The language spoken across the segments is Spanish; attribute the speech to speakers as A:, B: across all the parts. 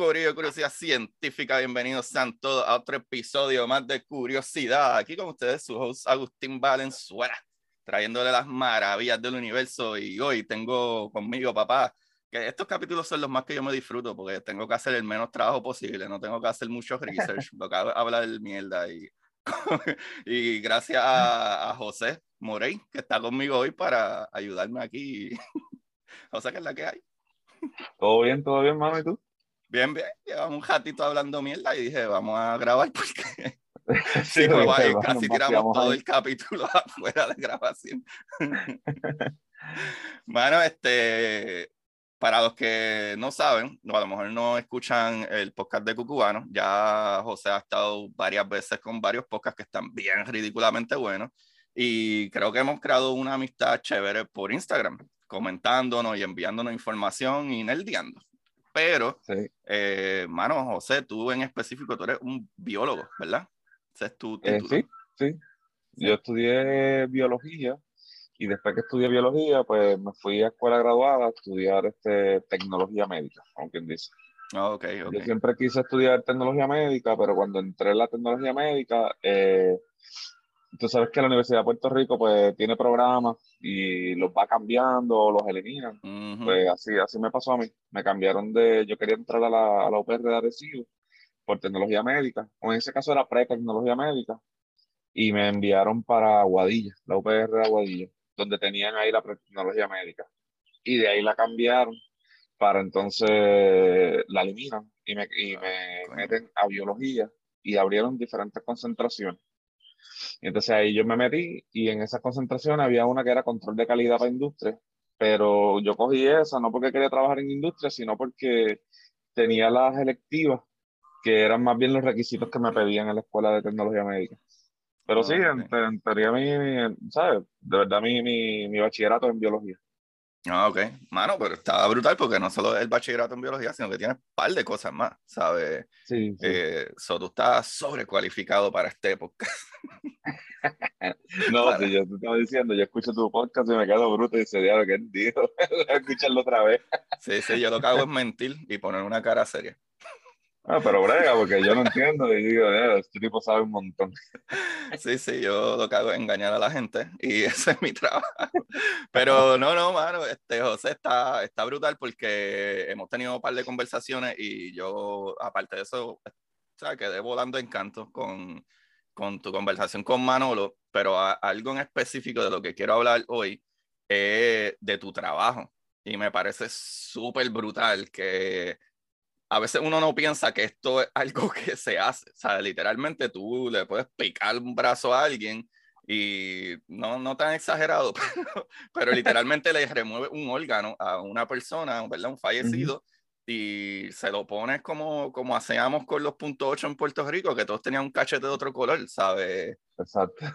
A: Corillo, Curiosidad Científica. Bienvenidos sean todos a otro episodio más de Curiosidad. Aquí con ustedes su host Agustín Valenzuela, trayéndole las maravillas del universo. Y hoy tengo conmigo, papá, que estos capítulos son los más que yo me disfruto porque tengo que hacer el menos trabajo posible, no tengo que hacer mucho research, lo que hago es hablar de mierda. Y, y gracias a, a José Morey, que está conmigo hoy para ayudarme aquí. José, ¿qué es la que hay?
B: Todo bien, todo bien, mami, ¿tú?
A: Bien, bien. Llevamos un ratito hablando mierda y dije, vamos a grabar porque
B: Sí,
A: sí, pues, ahí casi tiramos todo
B: ahí.
A: el capítulo afuera de grabación. bueno, este, para los que no saben, o a lo mejor no escuchan el podcast de Cucubano, ya José ha estado varias veces con varios podcasts que están bien ridículamente buenos y creo que hemos creado una amistad chévere por Instagram, comentándonos y enviándonos información y nerdeando. Pero
B: Sí.
A: eh, mano, José, tú en específico, tú eres un biólogo, ¿verdad? Ese es tu
B: Eh, sí, sí. Yo estudié biología y después que estudié biología, pues me fui a escuela graduada a estudiar este, tecnología médica, como quien dice.
A: Ah, ok, ok.
B: Yo siempre quise estudiar tecnología médica, pero cuando entré en la tecnología médica, eh, tú sabes que la Universidad de Puerto Rico pues tiene programas y los va cambiando o los eliminan. Pues así, así me pasó a mí. Me cambiaron de, yo quería entrar a la, a la UPR de Arecibo por tecnología médica, o en ese caso era pre-tecnología médica, y me enviaron para Aguadilla, la UPR de Aguadilla, donde tenían ahí la pre-tecnología médica. Y de ahí la cambiaron para entonces la eliminan y me, y me meten a biología y abrieron diferentes concentraciones. Y entonces ahí yo me metí y en esas concentraciones había una que era control de calidad para industria, pero yo cogí esa no porque quería trabajar en industria, sino porque tenía las electivas que eran más bien los requisitos que me pedían en la escuela de tecnología médica. Pero sí, en,
A: Ok.
B: en teoría mi, ¿sabes? De verdad mi, mi, mi bachillerato en biología.
A: Ah, ok. Mano, pero estaba brutal porque no solo es el bachillerato en biología, sino que tiene un par de cosas más, ¿sabes?
B: Sí, sí.
A: Eh, so, tú estás sobrecualificado para este podcast.
B: No, si yo te estaba diciendo, yo escucho tu podcast y me quedo bruto y dice, diablo, ¿qué dijo? Voy a escucharlo otra vez.
A: Sí, sí, yo lo que hago es mentir y poner una cara seria.
B: Ah, pero brega, porque yo no entiendo y digo, "Eh, este tipo sabe un montón.
A: Sí, sí, yo lo que hago es engañar a la gente y ese es mi trabajo. Pero no, no, mano, este José está, está brutal porque hemos tenido un par de conversaciones y yo, aparte de eso, quedé volando encanto con, con tu conversación con Manolo, pero a- algo en específico de lo que quiero hablar hoy es de tu trabajo. Y me parece súper brutal que a veces uno no piensa que esto es algo que se hace. O sea, literalmente tú le puedes picar un brazo a alguien y no, no tan exagerado, pero, pero literalmente le remueve un órgano a una persona, ¿verdad? Un fallecido. Y se lo pones como, como hacíamos con los puntos 8 en Puerto Rico, que todos tenían un cachete de otro color, ¿sabes?
B: Exacto.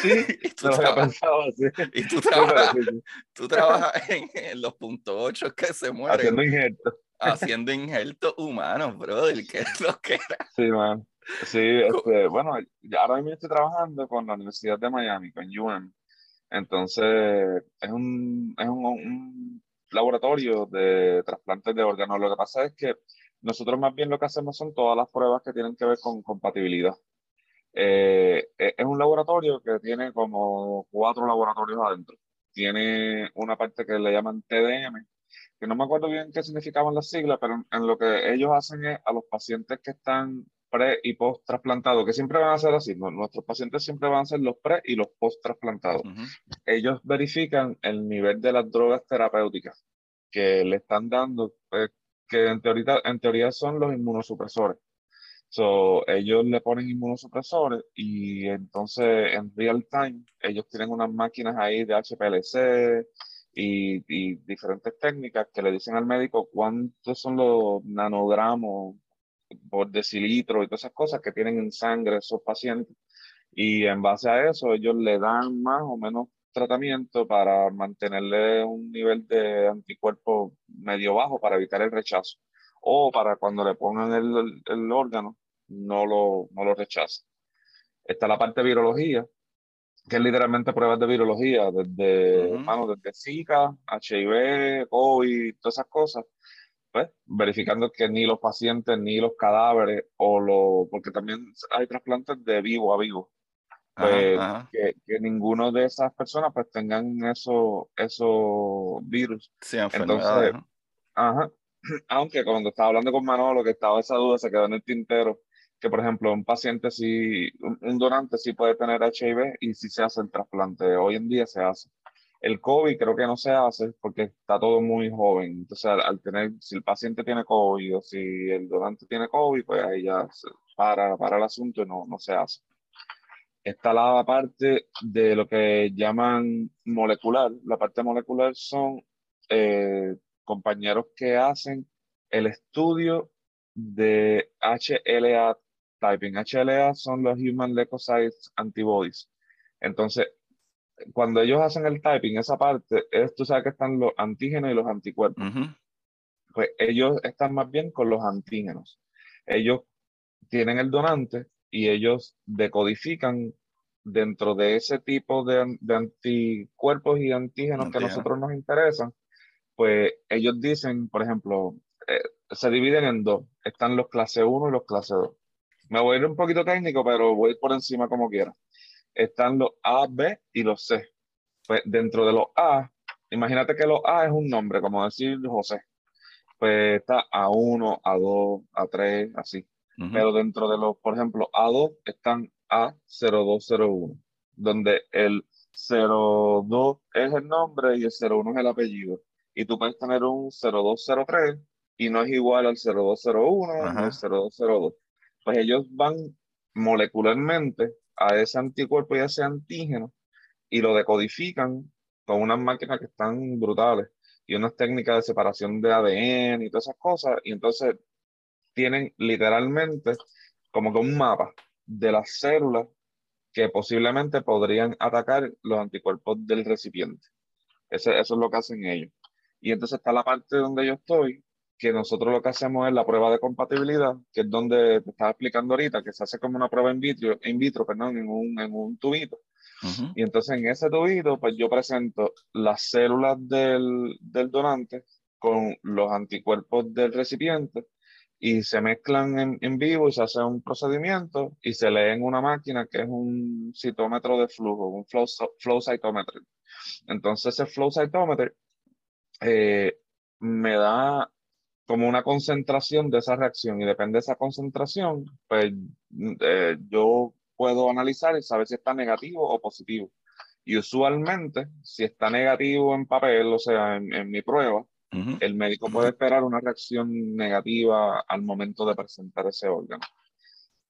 B: Sí,
A: y, tú
B: no
A: trabajas,
B: así.
A: y tú
B: Sí,
A: trabajas,
B: sí, sí.
A: tú trabajas en, en los puntos 8 que se mueren
B: Haciendo injertos.
A: Haciendo injertos humanos, brother. ¿Qué es lo que era?
B: Sí, man. Sí, este, bueno, ahora mismo estoy trabajando con la Universidad de Miami, con UM. Entonces, es un, es un, un laboratorio de trasplantes de órganos. Lo que pasa es que nosotros más bien lo que hacemos son todas las pruebas que tienen que ver con compatibilidad. Eh, es es un laboratorio que tiene como cuatro laboratorios adentro. Tiene una parte que le llaman TDM, que no me acuerdo bien qué significaban las siglas, pero en, en lo que ellos hacen es a los pacientes que están pre y post trasplantados, que siempre van a ser así, ¿no? nuestros pacientes siempre van a ser los pre y los post trasplantados.
A: Ujú.
B: Ellos verifican el nivel de las drogas terapéuticas que le están dando, pues, que en teoría, en teoría son los inmunosupresores. So, ellos le ponen inmunosupresores y entonces en real time ellos tienen unas máquinas ahí de HPLC y, diferentes técnicas que le dicen al médico cuántos son los nanogramos por decilitro y todas esas cosas que tienen en sangre esos pacientes. Y en base a eso ellos le dan más o menos tratamiento para mantenerle un nivel de anticuerpo medio bajo para evitar el rechazo o para cuando le pongan el, el órgano no lo, no lo rechaza. Está la parte de virología, que es literalmente pruebas de virología, desde, uh desde Zika, HIV, COVID, todas esas cosas, pues, verificando que ni los pacientes, ni los cadáveres, o lo, porque también hay trasplantes de vivo a vivo, pues, Que, que, ninguno de esas personas pues tengan esos eso virus.
A: Sí, Entonces,
B: ajá, aunque cuando estaba hablando con Manolo, que estaba esa duda, se quedó en el tintero, que por ejemplo un paciente sí, un, donante sí puede tener HIV y sí se hace el trasplante, hoy en día se hace. El COVID creo que no se hace porque está todo muy joven, entonces al, tener, si el paciente tiene COVID o si el donante tiene COVID, pues ahí ya para, para el asunto y no, no se hace está la parte de lo que llaman molecular. La parte molecular son eh, compañeros que hacen el estudio de HLA typing. HLA son los Human Leukocytes Antibodies. Entonces, cuando ellos hacen el typing, esa parte, es, tú sabes que están los antígenos y los anticuerpos. Pues ellos están más bien con los antígenos. Ellos tienen el donante y ellos decodifican dentro de ese tipo de, de anticuerpos y antígenos que a nosotros nos interesan, pues ellos dicen, por ejemplo, eh, se dividen en dos. Están los clase 1 y los clase 2. Me voy a ir un poquito técnico, pero voy a ir por encima como quiera. Están los A, B y los C. Pues dentro de los A, imagínate que los A es un nombre, como decir José. Pues está A1, A2, A3, así. Pero dentro de los, por ejemplo, A2 están A0201, donde el 02 es el nombre y el 01 es el apellido. Y tú puedes tener un 0203 y no es igual al 0201 ni al 0202. Pues ellos van molecularmente a ese anticuerpo y a ese antígeno y lo decodifican con unas máquinas que están brutales y unas técnicas de separación de ADN y todas esas cosas. Y entonces tienen literalmente como que un mapa de las células que posiblemente podrían atacar los anticuerpos del recipiente. eso es lo que hacen ellos. Y entonces está la parte donde yo estoy, que nosotros lo que hacemos es la prueba de compatibilidad, que es donde te estaba explicando ahorita, que se hace como una prueba in vitro, in vitro perdón, en, un, en un tubito. Y entonces en ese tubito, pues yo presento las células del, del donante con los anticuerpos del recipiente y se mezclan en, en, vivo y se hace un procedimiento y se lee en una máquina que es un citómetro de flujo, un flow, flow cytometer. Entonces ese flow cytometer eh, me da como una concentración de esa reacción y depende de esa concentración, pues eh, yo puedo analizar y saber si está negativo o positivo. Y usualmente, si está negativo en papel, o sea, en, en mi prueba, el médico puede esperar una reacción negativa al momento de presentar ese órgano.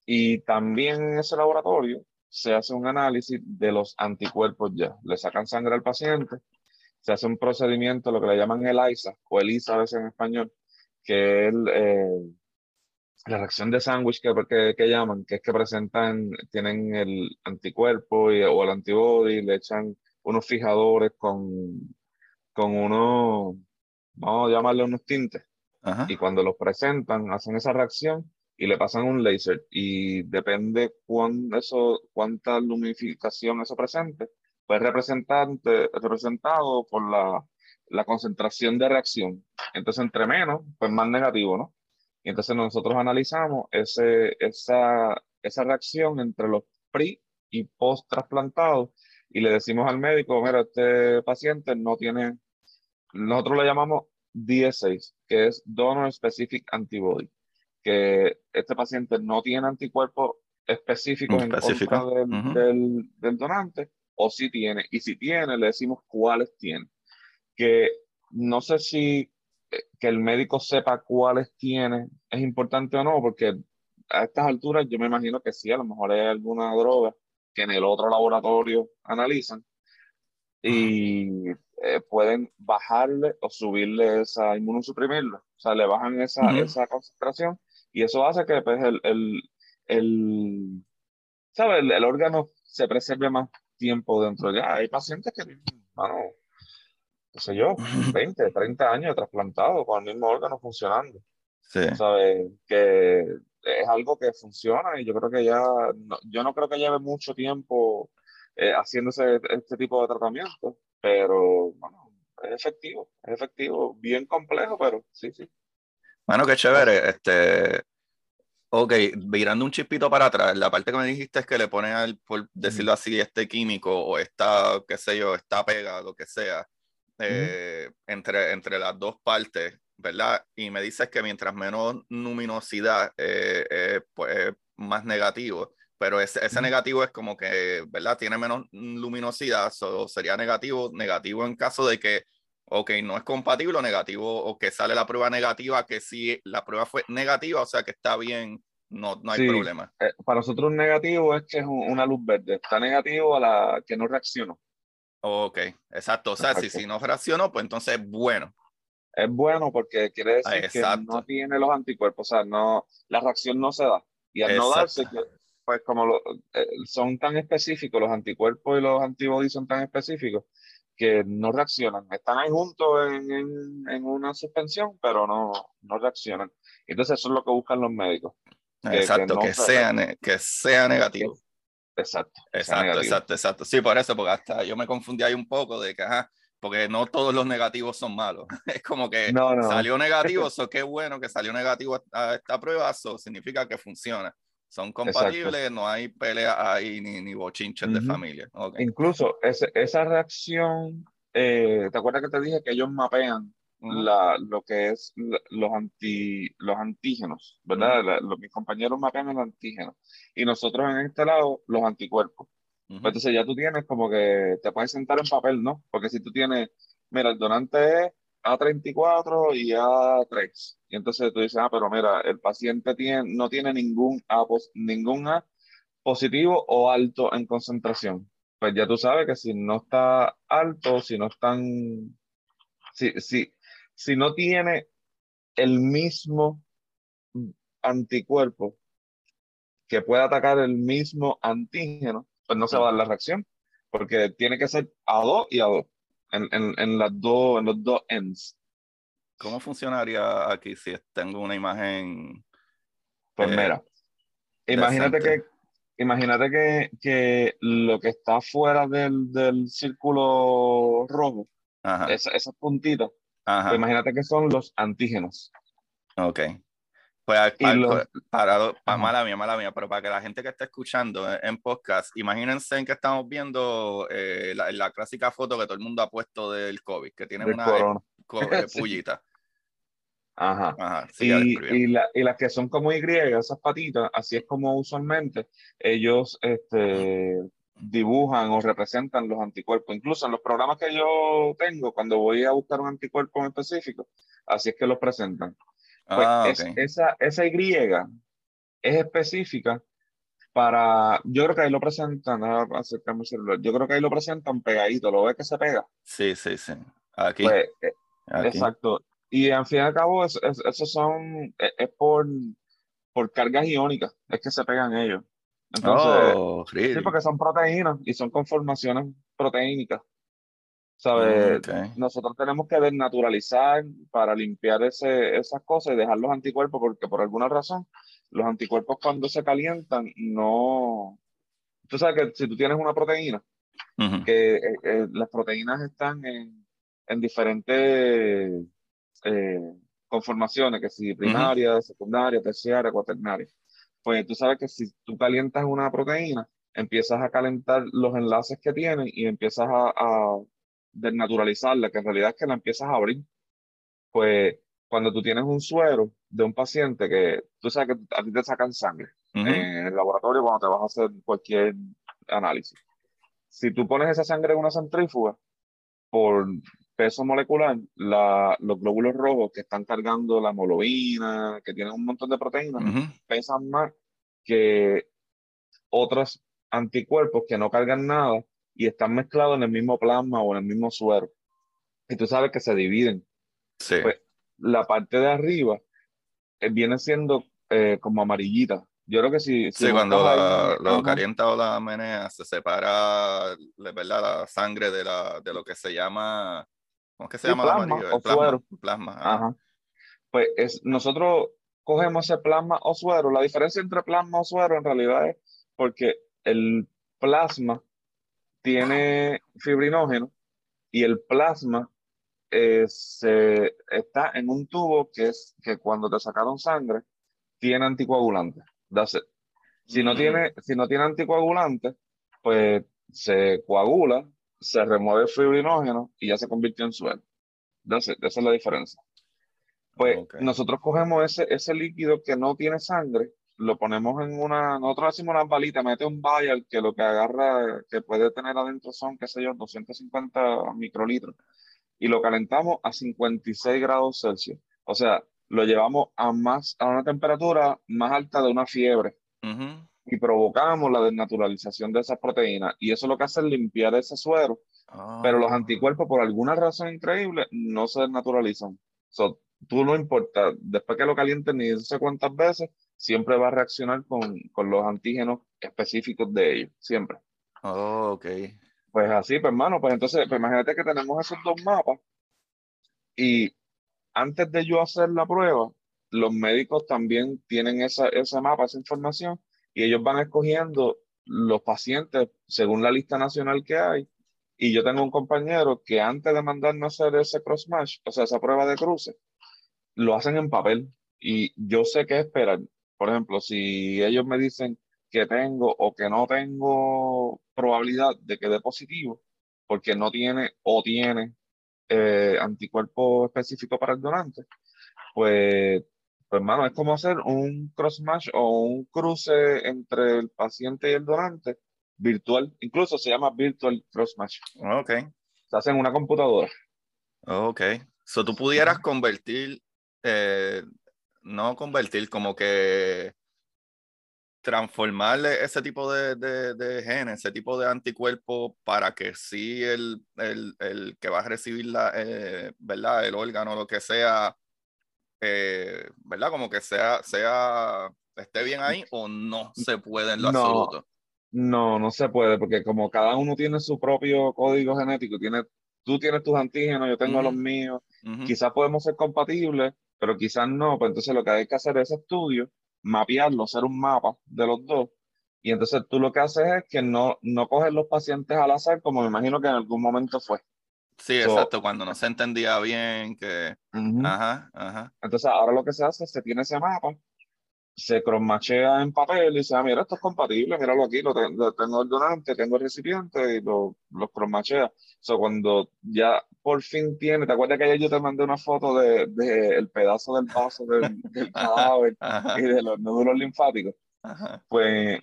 B: Y también en ese laboratorio se hace un análisis de los anticuerpos ya. Le sacan sangre al paciente, se hace un procedimiento, lo que le llaman el ISA, o el ISA a veces en español, que es eh, la reacción de sándwich que, que, llaman, que es que presentan, tienen el anticuerpo y, o el antibody, le echan unos fijadores con, con unos vamos a llamarle unos tintes, y cuando los presentan, hacen esa reacción y le pasan un láser y depende cuán eso, cuánta lumificación eso presente, pues representante, representado por la, la concentración de reacción. Entonces, entre menos, pues más negativo, ¿no? Y entonces nosotros analizamos ese, esa, esa reacción entre los pre y post trasplantados y le decimos al médico, mira, este paciente no tiene nosotros le llamamos DS6, que es Donor Specific Antibody, que este paciente no tiene anticuerpos específicos en contra del, del, donante, o si tiene, y si tiene, le decimos cuáles tiene. Que no sé si que el médico sepa cuáles tiene es importante o no, porque a estas alturas yo me imagino que sí, a lo mejor hay alguna droga que en el otro laboratorio analizan y eh, pueden bajarle o subirle esa inmunosuprimirla. O sea, le bajan esa, esa concentración y eso hace que pues, el, el, el, ¿sabe? el, órgano se preserve más tiempo dentro. Ya hay pacientes que, bueno, qué sé yo, 20, 30 años trasplantado con el mismo órgano funcionando. Sí. ¿Sabes? Que es algo que funciona y yo creo que ya, yo no creo que lleve mucho tiempo eh, haciéndose este tipo de tratamiento, pero bueno, es efectivo, es efectivo, bien complejo, pero sí, sí.
A: Bueno, qué chévere. Este, ok, virando un chispito para atrás, la parte que me dijiste es que le ponen, al, por decirlo así, este químico o esta, qué sé yo, esta pega, lo que sea, eh, entre, entre las dos partes, ¿verdad? Y me dices que mientras menos luminosidad, eh, pues más negativo pero ese, ese, negativo es como que, ¿verdad? Tiene menos luminosidad, so sería negativo, negativo en caso de que, ok, no es compatible o negativo, o que sale la prueba negativa, que si la prueba fue negativa, o sea que está bien, no, no hay problema.
B: Eh, para nosotros un negativo es que es una luz verde, está negativo a la que no reaccionó.
A: Ok, exacto, o sea, si, si no reaccionó, pues entonces es bueno.
B: Es bueno porque quiere decir que no tiene los anticuerpos, o sea, no, la reacción no se da. Y al no darse, pues como eh, son tan específicos, los anticuerpos y los antibodies son tan específicos que no reaccionan. Están ahí juntos en, en, una suspensión, pero no, no reaccionan. Entonces eso es lo que buscan los médicos.
A: exacto, que, sea, que sea negativo.
B: Exacto.
A: Exacto, exacto, exacto. Sí, por eso, porque hasta yo me confundí ahí un poco de que, ajá, porque no todos los negativos son malos. Es como que salió negativo, eso qué bueno que salió negativo a esta prueba, eso significa que funciona. Son compatibles, no hay pelea ahí ni, ni bochinches de familia.
B: Incluso esa reacción, eh, ¿te acuerdas que te dije que ellos mapean la, lo que es los, anti, los antígenos, ¿verdad? mis compañeros mapean los antígenos y nosotros en este lado los anticuerpos. Pues entonces ya tú tienes como que te puedes sentar en papel, ¿no? Porque si tú tienes, mira, el donante es a34 y A3. Y entonces tú dices, ah, pero mira, el paciente tiene, no tiene ningún A, ningún A positivo o alto en concentración. Pues ya tú sabes que si no está alto, si no están, si, si, si no tiene el mismo anticuerpo que pueda atacar el mismo antígeno, pues no se va a dar la reacción, porque tiene que ser A2 y A2 en, en, en, las dos, en los dos ends.
A: ¿Cómo funcionaría aquí si tengo una imagen?
B: Pues eh, mira, imagínate que, imagínate que, que, lo que está fuera del, del círculo rojo, esas puntitas, pues imagínate que son los antígenos.
A: Ok. Pues para, para, mala mía, mala mía, pero para que la gente que está escuchando en podcast, imagínense en que estamos viendo eh, la, clásica foto que todo el mundo ha puesto del COVID, que tiene una eh, pullita.
B: Ajá. Ajá sí, y, y, la, y, las que son como Y, esas patitas, así es como usualmente ellos este, dibujan o representan los anticuerpos. Incluso en los programas que yo tengo, cuando voy a buscar un anticuerpo en específico, así es que los presentan. Pues ah, esa, esa Y es específica para, yo creo que ahí lo presentan, acercarme el celular, yo creo que ahí lo presentan pegadito, ¿lo ves que se pega?
A: Sí, sí, sí. Aquí.
B: Pues, eh, exacto. Y al fin y al cabo, eso, son, e, es, por, por cargas iónicas, es que se pegan ellos. Entonces, oh, sí, porque son proteínas y son conformaciones proteínicas. ¿Sabes? Nosotros tenemos que desnaturalizar para limpiar ese, esas cosas y dejar los anticuerpos, porque por alguna razón los anticuerpos cuando se calientan no... Tú sabes que si tú tienes una proteína, que eh, eh, las proteínas están en, en diferentes eh, conformaciones, que si primaria, secundaria, terciaria, cuaternaria. Pues tú sabes que si tú calientas una proteína, empiezas a calentar los enlaces que tienen y empiezas a desnaturalizarla, que en realidad es que la empiezas a abrir. Pues cuando tú tienes un suero de un paciente que tú sabes que a ti te sacan sangre en el laboratorio cuando te vas a hacer cualquier análisis. Si tú pones esa sangre en una centrífuga, por peso molecular, la, los glóbulos rojos que están cargando la hemoglobina, que tienen un montón de proteínas, pesan más que otros anticuerpos que no cargan nada y están mezclados en el mismo plasma o en el mismo suero. Y tú sabes que se dividen.
A: Sí.
B: Pues, la parte de arriba eh, viene siendo eh, como amarillita. Yo creo que si...
A: sí, cuando la, lo calienta o la menea, se separa ¿verdad? la sangre de, la, de lo que se llama... ¿Cómo es que se llama
B: plasma, amarillo?
A: El plasma.
B: Suero.
A: plasma
B: Ajá. Pues es, nosotros cogemos ese plasma o suero. La diferencia entre plasma o suero en realidad es porque el plasma tiene fibrinógeno y el plasma eh, se, está en un tubo que es que cuando te sacaron sangre tiene anticoagulante. Si no, tiene, si no tiene anticoagulante, pues se coagula, se remueve el fibrinógeno y ya se convirtió en suero. Entonces, esa es la diferencia. Pues nosotros cogemos ese, ese líquido que no tiene sangre, lo ponemos en una, nosotros hacemos una balita, mete un vial que lo que agarra, que puede tener adentro son, qué sé yo, 250 microlitros, y lo calentamos a 56 grados Celsius. O sea, lo llevamos a, más, a una temperatura más alta de una fiebre y provocamos la desnaturalización de esas proteínas. Y eso lo que hace es limpiar ese suero, pero los ah. anticuerpos, por alguna razón increíble, no se desnaturalizan. So, tú no importa, después que lo calienten ni sé cuántas veces, siempre va a reaccionar con, con los antígenos específicos de ellos, siempre.
A: Oh, ok.
B: Pues así, pues hermano, pues entonces, pues imagínate que tenemos esos dos mapas y antes de yo hacer la prueba, los médicos también tienen esa, ese mapa, esa información, y ellos van escogiendo los pacientes según la lista nacional que hay. Y yo tengo un compañero que antes de mandarnos a hacer ese cross match, o sea, esa prueba de cruce, lo hacen en papel. Y yo sé qué esperar. Por ejemplo, si ellos me dicen que tengo o que no tengo probabilidad de que dé positivo, porque no tiene o tiene eh, anticuerpo específico para el donante, pues, pues, hermano, es como hacer un cross match o un cruce entre el paciente y el donante virtual. Incluso se llama virtual cross match.
A: Ok.
B: Se hace en una computadora.
A: Ok. So tú pudieras convertir, eh, no convertir, como que transformarle ese tipo de, de, genes, ese tipo de anticuerpos para que sí el, el, el que va a recibir la, eh, ¿verdad? el órgano, lo que sea, eh, ¿verdad? Como que sea, sea, esté bien ahí o no se puede en lo
B: no,
A: absoluto.
B: No, no se puede, porque como cada uno tiene su propio código genético, tiene, tú tienes tus antígenos, yo tengo los míos, quizás podemos ser compatibles, pero quizás no, pues entonces lo que hay que hacer es estudio mapearlo, hacer un mapa de los dos. Y entonces tú lo que haces es que no, no coges los pacientes al azar, como me imagino que en algún momento fue.
A: Sí, exacto, cuando no se entendía bien, que... Ajá, ajá.
B: Entonces ahora lo que se hace es se tiene ese mapa, se cromachea en papel y dice, ah, mira, esto es compatible, míralo aquí, lo, tengo el donante, tengo el recipiente y lo, lo cromachea. O cuando ya por fin tiene, ¿te acuerdas que ayer yo te mandé una foto de, de el pedazo del vaso del, del cadáver y de los nódulos linfáticos? Pues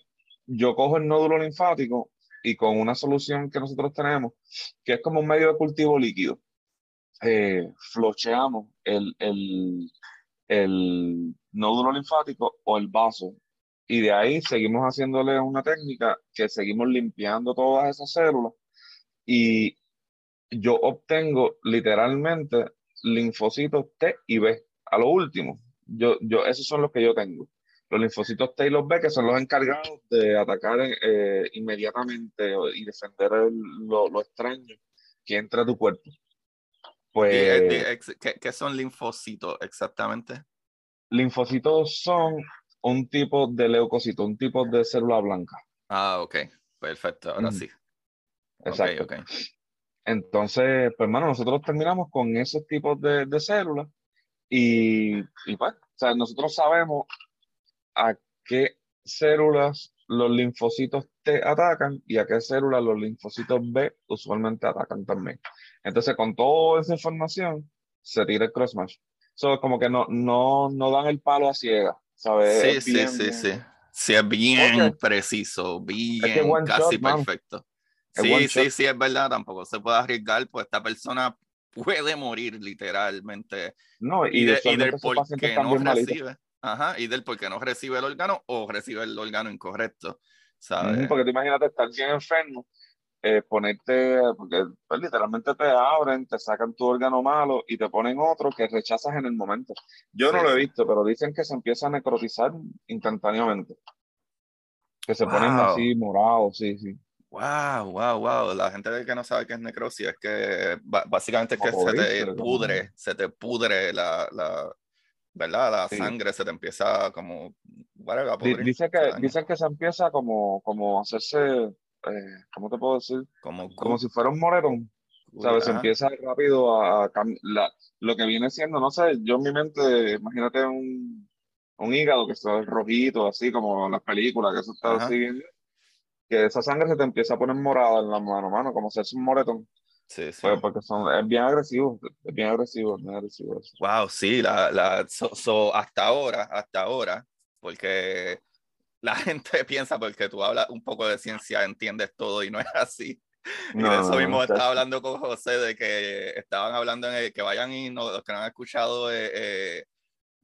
B: yo cojo el nódulo linfático y con una solución que nosotros tenemos, que es como un medio de cultivo líquido, eh, flocheamos el, el, el nódulo linfático o el vaso. Y de ahí seguimos haciéndole una técnica que seguimos limpiando todas esas células y yo obtengo literalmente linfocitos T y B. A lo último, yo, yo, esos son los que yo tengo. Los linfocitos T y los B, que son los encargados de atacar eh, inmediatamente y defender lo, lo, extraño que entra a tu cuerpo.
A: Pues, ¿Qué, ¿Qué son linfocitos exactamente?
B: Linfocitos son un tipo de leucocito, un tipo de célula blanca.
A: Ah, ok. Perfecto, ahora sí.
B: Exacto. Okay, Entonces, pues, hermano, nosotros terminamos con esos tipos de, de células y, y, pues, o sea, nosotros sabemos a qué células los linfocitos T atacan y a qué células los linfocitos B usualmente atacan también. Entonces, con toda esa información, se tira el crossmatch. So, como que no, no, no dan el palo a ciega, ¿sabes?
A: Sí, sí, sí, sí. Sí, es bien preciso, bien, casi perfecto. Sí, sí, sí, es verdad, tampoco se puede arriesgar, pues esta persona puede morir literalmente.
B: No, y, de, y del por qué
A: no recibe. Ajá, y del por qué no recibe el órgano o recibe el órgano incorrecto. ¿sabes?
B: porque tú imagínate estar bien enfermo, eh, ponerte, porque pues, literalmente te abren, te sacan tu órgano malo y te ponen otro que rechazas en el momento. Yo no lo he visto, pero dicen que se empieza a necrotizar instantáneamente. Que se ponen así morados, sí, sí.
A: Wow, wow, wow. La gente que no sabe qué es necrosis es que básicamente es que se te pudre, se te pudre la, la ¿verdad? La sangre se te empieza como,
B: Dice que, dicen que se empieza como, como hacerse, eh, ¿cómo te puedo decir? Como, como si fuera un moretón. ¿Sabes? Se empieza rápido a, la, lo que viene siendo, no sé, yo en mi mente, imagínate un, un hígado que está rojito, así como en las películas, que eso está así, que esa sangre se te empieza a poner morada en la mano, mano, como si es un moretón. Sí, sí. Pues porque son, es bien agresivo, es bien agresivo, bien agresivo.
A: Wow, sí, la, la, so, hasta ahora, hasta ahora, porque la gente piensa porque tú hablas un poco de ciencia, entiendes todo y no es así. y de eso mismo estaba hablando con José de que estaban hablando en el, que vayan y no, los que no han escuchado eh, eh,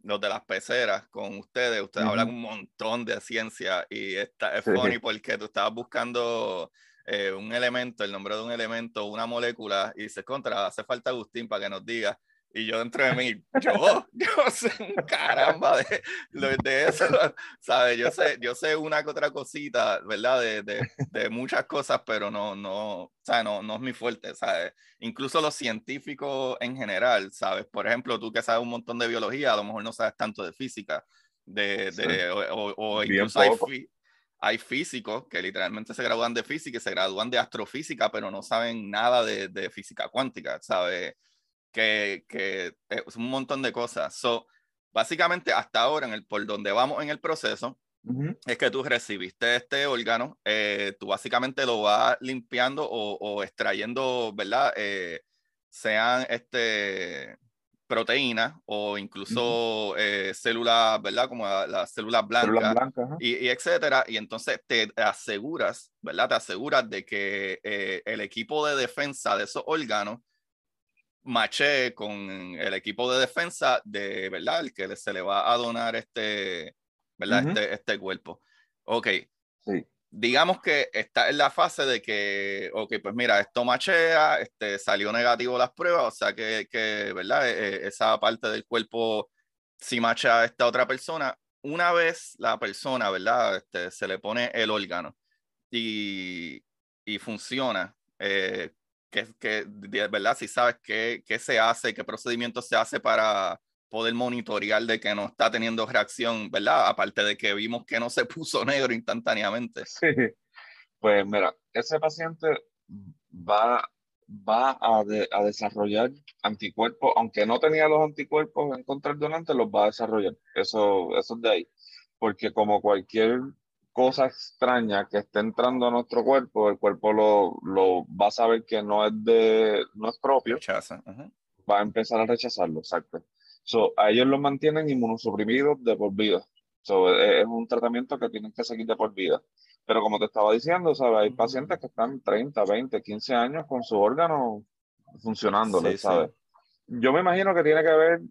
A: los de las peceras con ustedes, ustedes hablan un montón de ciencia y está, es funny porque tú estabas buscando eh, un elemento, el nombre de un elemento, una molécula y dices, contra, hace falta Agustín para que nos diga. Y yo dentro de mí, yo, yo sé un caramba de, de, eso, ¿sabes? Yo sé, yo sé una que otra cosita, ¿verdad? De, de, de muchas cosas, pero no, no, ¿sabes? No, no es mi fuerte, ¿sabes? Incluso los científicos en general, ¿sabes? Por ejemplo, tú que sabes un montón de biología, a lo mejor no sabes tanto de física, de, de o, o, incluso hay, hay, físicos que literalmente se gradúan de física y se gradúan de astrofísica, pero no saben nada de, de física cuántica, ¿sabes? que, que es un montón de cosas. So, básicamente, hasta ahora, en el, por donde vamos en el proceso, es que tú recibiste este órgano, eh, tú básicamente lo vas limpiando o, o extrayendo, ¿verdad? Eh, sean este, proteínas o incluso eh, células, ¿verdad? Como las células blancas, y, y, etcétera. Y entonces te aseguras, ¿verdad? Te aseguras de que el equipo de defensa de esos órganos maché con el equipo de defensa de, ¿verdad? El que se le va a donar este, ¿verdad? este, este cuerpo. Ok. Sí. Digamos que está en la fase de que, ok, pues mira, esto machea, este, salió negativo las pruebas, o sea que, que ¿verdad? E, e, esa parte del cuerpo, si macha a esta otra persona, una vez la persona, ¿verdad? Este, se le pone el órgano y, y funciona, eh, que, que ¿verdad? Si sabes qué, qué se hace, qué procedimiento se hace para poder monitorear de que no está teniendo reacción, ¿verdad? Aparte de que vimos que no se puso negro instantáneamente.
B: Sí, pues mira, ese paciente va, va a, a desarrollar anticuerpos, aunque no tenía los anticuerpos en contra del donante, los va a desarrollar. Eso, eso es de ahí. Porque como cualquier cosa extraña que esté entrando a nuestro cuerpo, el cuerpo lo, lo va a saber que no es de no es propio.
A: Rechaza.
B: Va a empezar a rechazarlo, exacto. So, a ellos los mantienen inmunosuprimidos de por vida. So, es, un tratamiento que tienen que seguir de por vida. Pero como te estaba diciendo, ¿sabes? hay pacientes que están 30, 20, 15 años con su órgano funcionando, ¿sabes? Yo me imagino que tiene que ver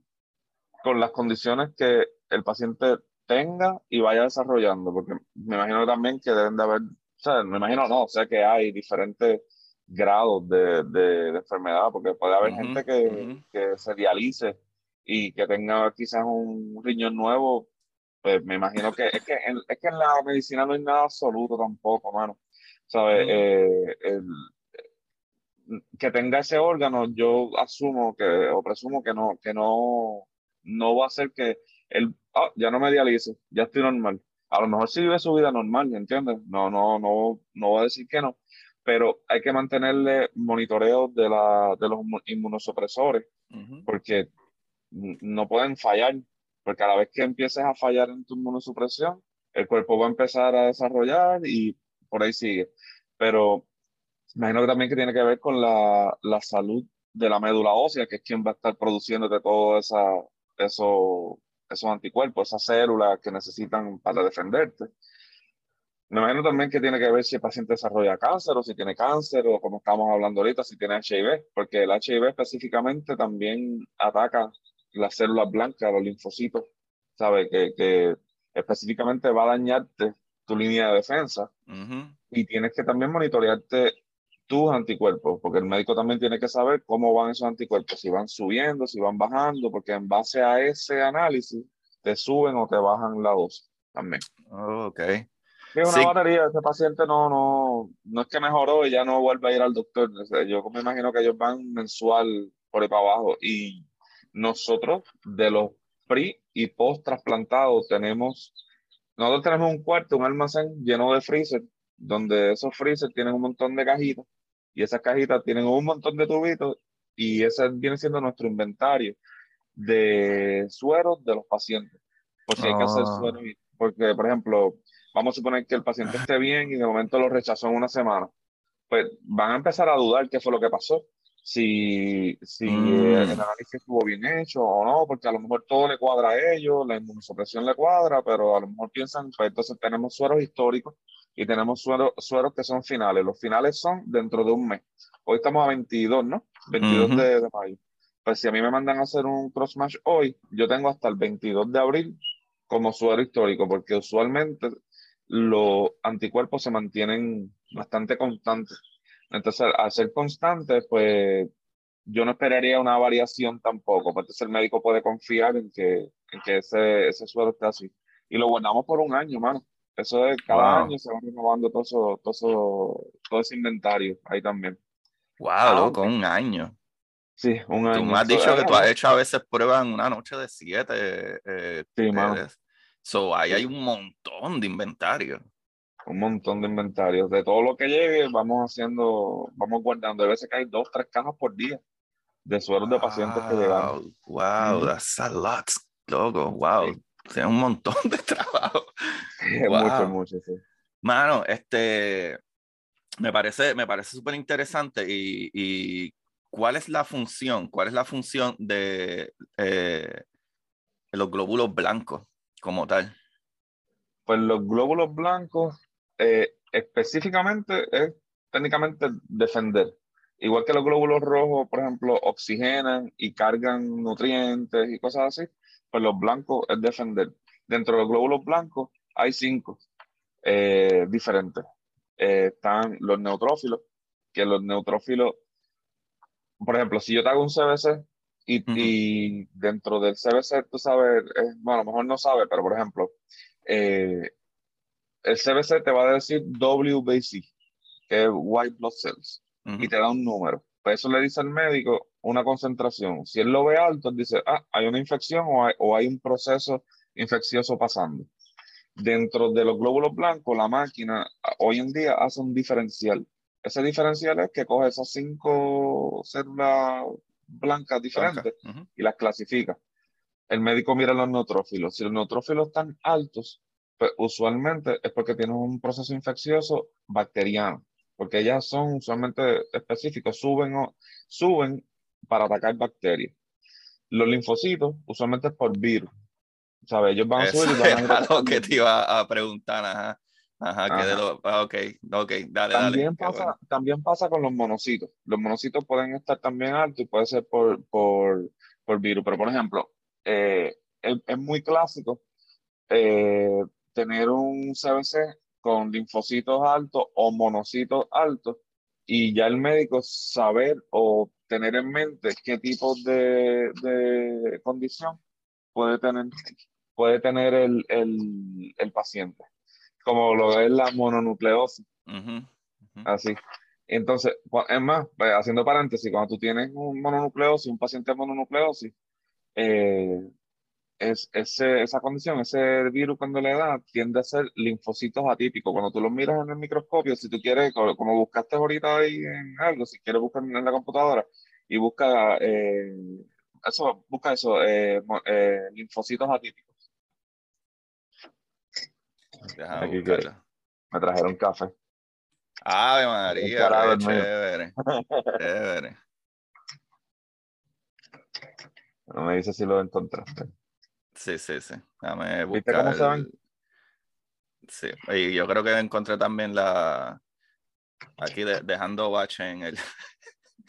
B: con las condiciones que el paciente tenga y vaya desarrollando, porque me imagino también que deben de haber, sea, me imagino no, sé que hay diferentes grados de, de, enfermedad, porque puede haber gente que, que, se dialice y que tenga quizás un riñón nuevo, pues me imagino que es que en, es que en la medicina no hay nada absoluto tampoco, mano. ¿Sabes? Eh, el, que tenga ese órgano, yo asumo que, o presumo que no, que no, no va a ser que él Ah, ya no me dializo, ya estoy normal. A lo mejor sí vive su vida normal, ¿entiendes? No, no, no, no voy a decir que no, pero hay que mantenerle monitoreo de, la, de los inmunosupresores, porque no pueden fallar, porque a la vez que empieces a fallar en tu inmunosupresión, el cuerpo va a empezar a desarrollar y por ahí sigue. Pero imagino que también que tiene que ver con la, la salud de la médula ósea, que es quien va a estar produciendo de todo esa, eso, esos anticuerpos, esas células que necesitan para defenderte. Me imagino también que tiene que ver si el paciente desarrolla cáncer o si tiene cáncer o como estamos hablando ahorita, si tiene HIV, porque el HIV específicamente también ataca las células blancas, los linfocitos, ¿sabe? Que, que específicamente va a dañarte tu línea de defensa y tienes que también monitorearte tus anticuerpos, porque el médico también tiene que saber cómo van esos anticuerpos, si van subiendo, si van bajando, porque en base a ese análisis te suben o te bajan la dosis también.
A: Oh, ok.
B: Es una batería, ese paciente no, no, no es que mejoró y ya no vuelve a ir al doctor. yo me imagino que ellos van mensual por ahí para abajo. Y nosotros, de los pre y post trasplantados, tenemos, nosotros tenemos un cuarto, un almacén lleno de freezer, donde esos freezer tienen un montón de cajitas y esas cajitas tienen un montón de tubitos y ese viene siendo nuestro inventario de sueros de los pacientes. Porque hay que hacer ah. sueros, porque por ejemplo, vamos a suponer que el paciente esté bien y de momento lo rechazó en una semana, pues van a empezar a dudar qué fue lo que pasó. Si, si mm. el análisis estuvo bien hecho o no, porque a lo mejor todo le cuadra a ellos, la inmunosupresión le cuadra, pero a lo mejor piensan, pues entonces tenemos sueros históricos y tenemos sueros, sueros que son finales. Los finales son dentro de un mes. Hoy estamos a 22, ¿no? 22 de, de, mayo. Pues si a mí me mandan a hacer un cross match hoy, yo tengo hasta el 22 de abril como suero histórico, porque usualmente los anticuerpos se mantienen bastante constantes. Entonces, al ser constantes, pues yo no esperaría una variación tampoco, porque el médico puede confiar en que, en que ese, ese suelo esté así. Y lo guardamos por un año, mano. Eso es cada año se va renovando todo, eso, todo, todo ese inventario ahí también.
A: Wow, ah, loco, un año.
B: Sí, un año.
A: Tú me has dicho que tú has hecho a veces pruebas en una noche de siete. Eh,
B: sí, mano.
A: So, ahí hay un montón de inventario.
B: Un montón de inventario. De todo lo que llegue, vamos haciendo, vamos guardando. A veces que hay dos, tres cajas por día de sueros de pacientes que llegan.
A: Wow, that's a lot, loco. Wow. O sea, un montón de trabajo.
B: Mucho, mucho, sí.
A: Mano, este, me parece, me parece súper interesante y, y, ¿cuál es la función? ¿Cuál es la función de eh, los glóbulos blancos? como tal?
B: Pues los glóbulos blancos eh, específicamente es técnicamente defender. Igual que los glóbulos rojos, por ejemplo, oxigenan y cargan nutrientes y cosas así, pues los blancos es defender. Dentro de los glóbulos blancos hay cinco eh, diferentes. Eh, están los neutrófilos, que los neutrófilos, por ejemplo, si yo te hago un CBC, y, dentro del CBC, tú sabes, bueno, a lo mejor no sabes, pero por ejemplo, eh, el CBC te va a decir WBC, que es White Blood Cells, y te da un número. Pues eso le dice al médico una concentración. Si él lo ve alto, dice, ah, hay una infección o hay, o hay un proceso infeccioso pasando. Dentro de los glóbulos blancos, la máquina hoy en día hace un diferencial. Ese diferencial es que coge esas cinco células blancas diferentes y las clasifica. El médico mira los neutrófilos. Si los neutrófilos están altos, pues usualmente es porque tienen un proceso infeccioso bacteriano, porque ellas son usualmente específicos, suben, o, suben para atacar bacterias. Los linfocitos usualmente es por virus. ¿Sabes? Ellos van a subir y van
A: a... lo que te iba a preguntar, ajá. Ajá, que de lo, ah, ok, ok, dale,
B: también
A: dale.
B: Pasa, También pasa con los monocitos. Los monocitos pueden estar también altos y puede ser por, por, por virus, pero por ejemplo, eh, es, muy clásico eh, tener un CBC con linfocitos altos o monocitos altos y ya el médico saber o tener en mente qué tipo de, de condición puede tener, puede tener el, el, el paciente como lo es la mononucleosis. Así. Entonces, es más, pues, haciendo paréntesis, cuando tú tienes un mononucleosis, un paciente de mononucleosis, eh, es, ese, esa condición, ese virus cuando le da, tiende a ser linfocitos atípicos. Cuando tú los miras en el microscopio, si tú quieres, como, buscaste ahorita ahí en algo, si quieres buscar en la computadora y busca eh, eso, busca eso, eh, linfocitos atípicos Aquí me trajeron café.
A: Ave María, qué chévere. chévere.
B: No me dice si lo encontraste.
A: Sí, sí, sí. Dame
B: ¿Viste cómo se ven?
A: Sí, y yo creo que encontré también la. Aquí dejando bache en el.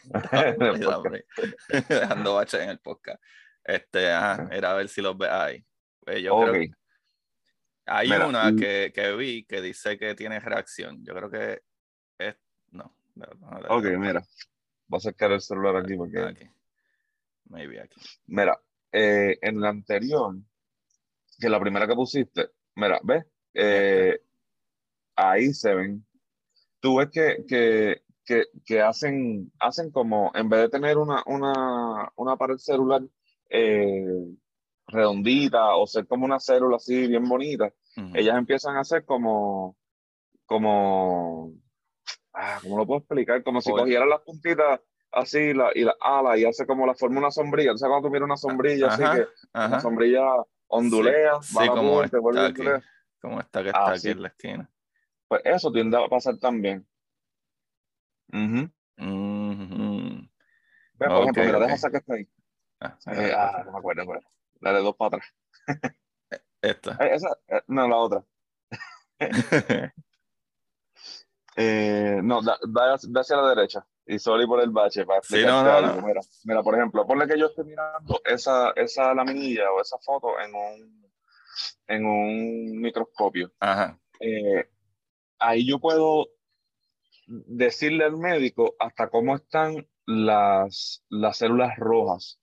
A: dejando bache en el podcast. Este, ajá, era a ver si los ve ahí. Pues yo creo que hay una que, que, vi que dice que tiene reacción. Yo creo que es. No.
B: ok, mira. Voy a sacar el celular aquí porque. Aquí.
A: Maybe aquí.
B: Mira, eh, en la anterior, que la primera que pusiste, mira, ¿ves? Eh, ahí se ven. Tú ves que, que, que, que, hacen, hacen como, en vez de tener una, una, una pared celular eh, redondita o ser como una célula así bien bonita, ellas empiezan a hacer como, como, ah, ¿cómo lo puedo explicar? Como si cogieran las puntitas así la, y la ala y hace como la forma una sombrilla. ¿Sabes cuando tú miras una sombrilla así que una sombrilla ondulea?
A: Sí, como, esta aquí, como esta que está ah, aquí en la esquina.
B: Pues eso tiende a pasar también.
A: Uh
B: Ve, por ejemplo, mira, deja sacar esta ahí. Ah, eh, ah, no me acuerdo, pero la de dos para atrás.
A: Esta.
B: Eh, esa, eh, no, la otra. eh, no, da, da, hacia la derecha y sorry por el bache para
A: sí, no, no,
B: Mira, mira, por ejemplo, ponle que yo esté mirando esa, esa laminilla o esa foto en un, en un microscopio.
A: Ajá.
B: Eh, ahí yo puedo decirle al médico hasta cómo están las, las células rojas.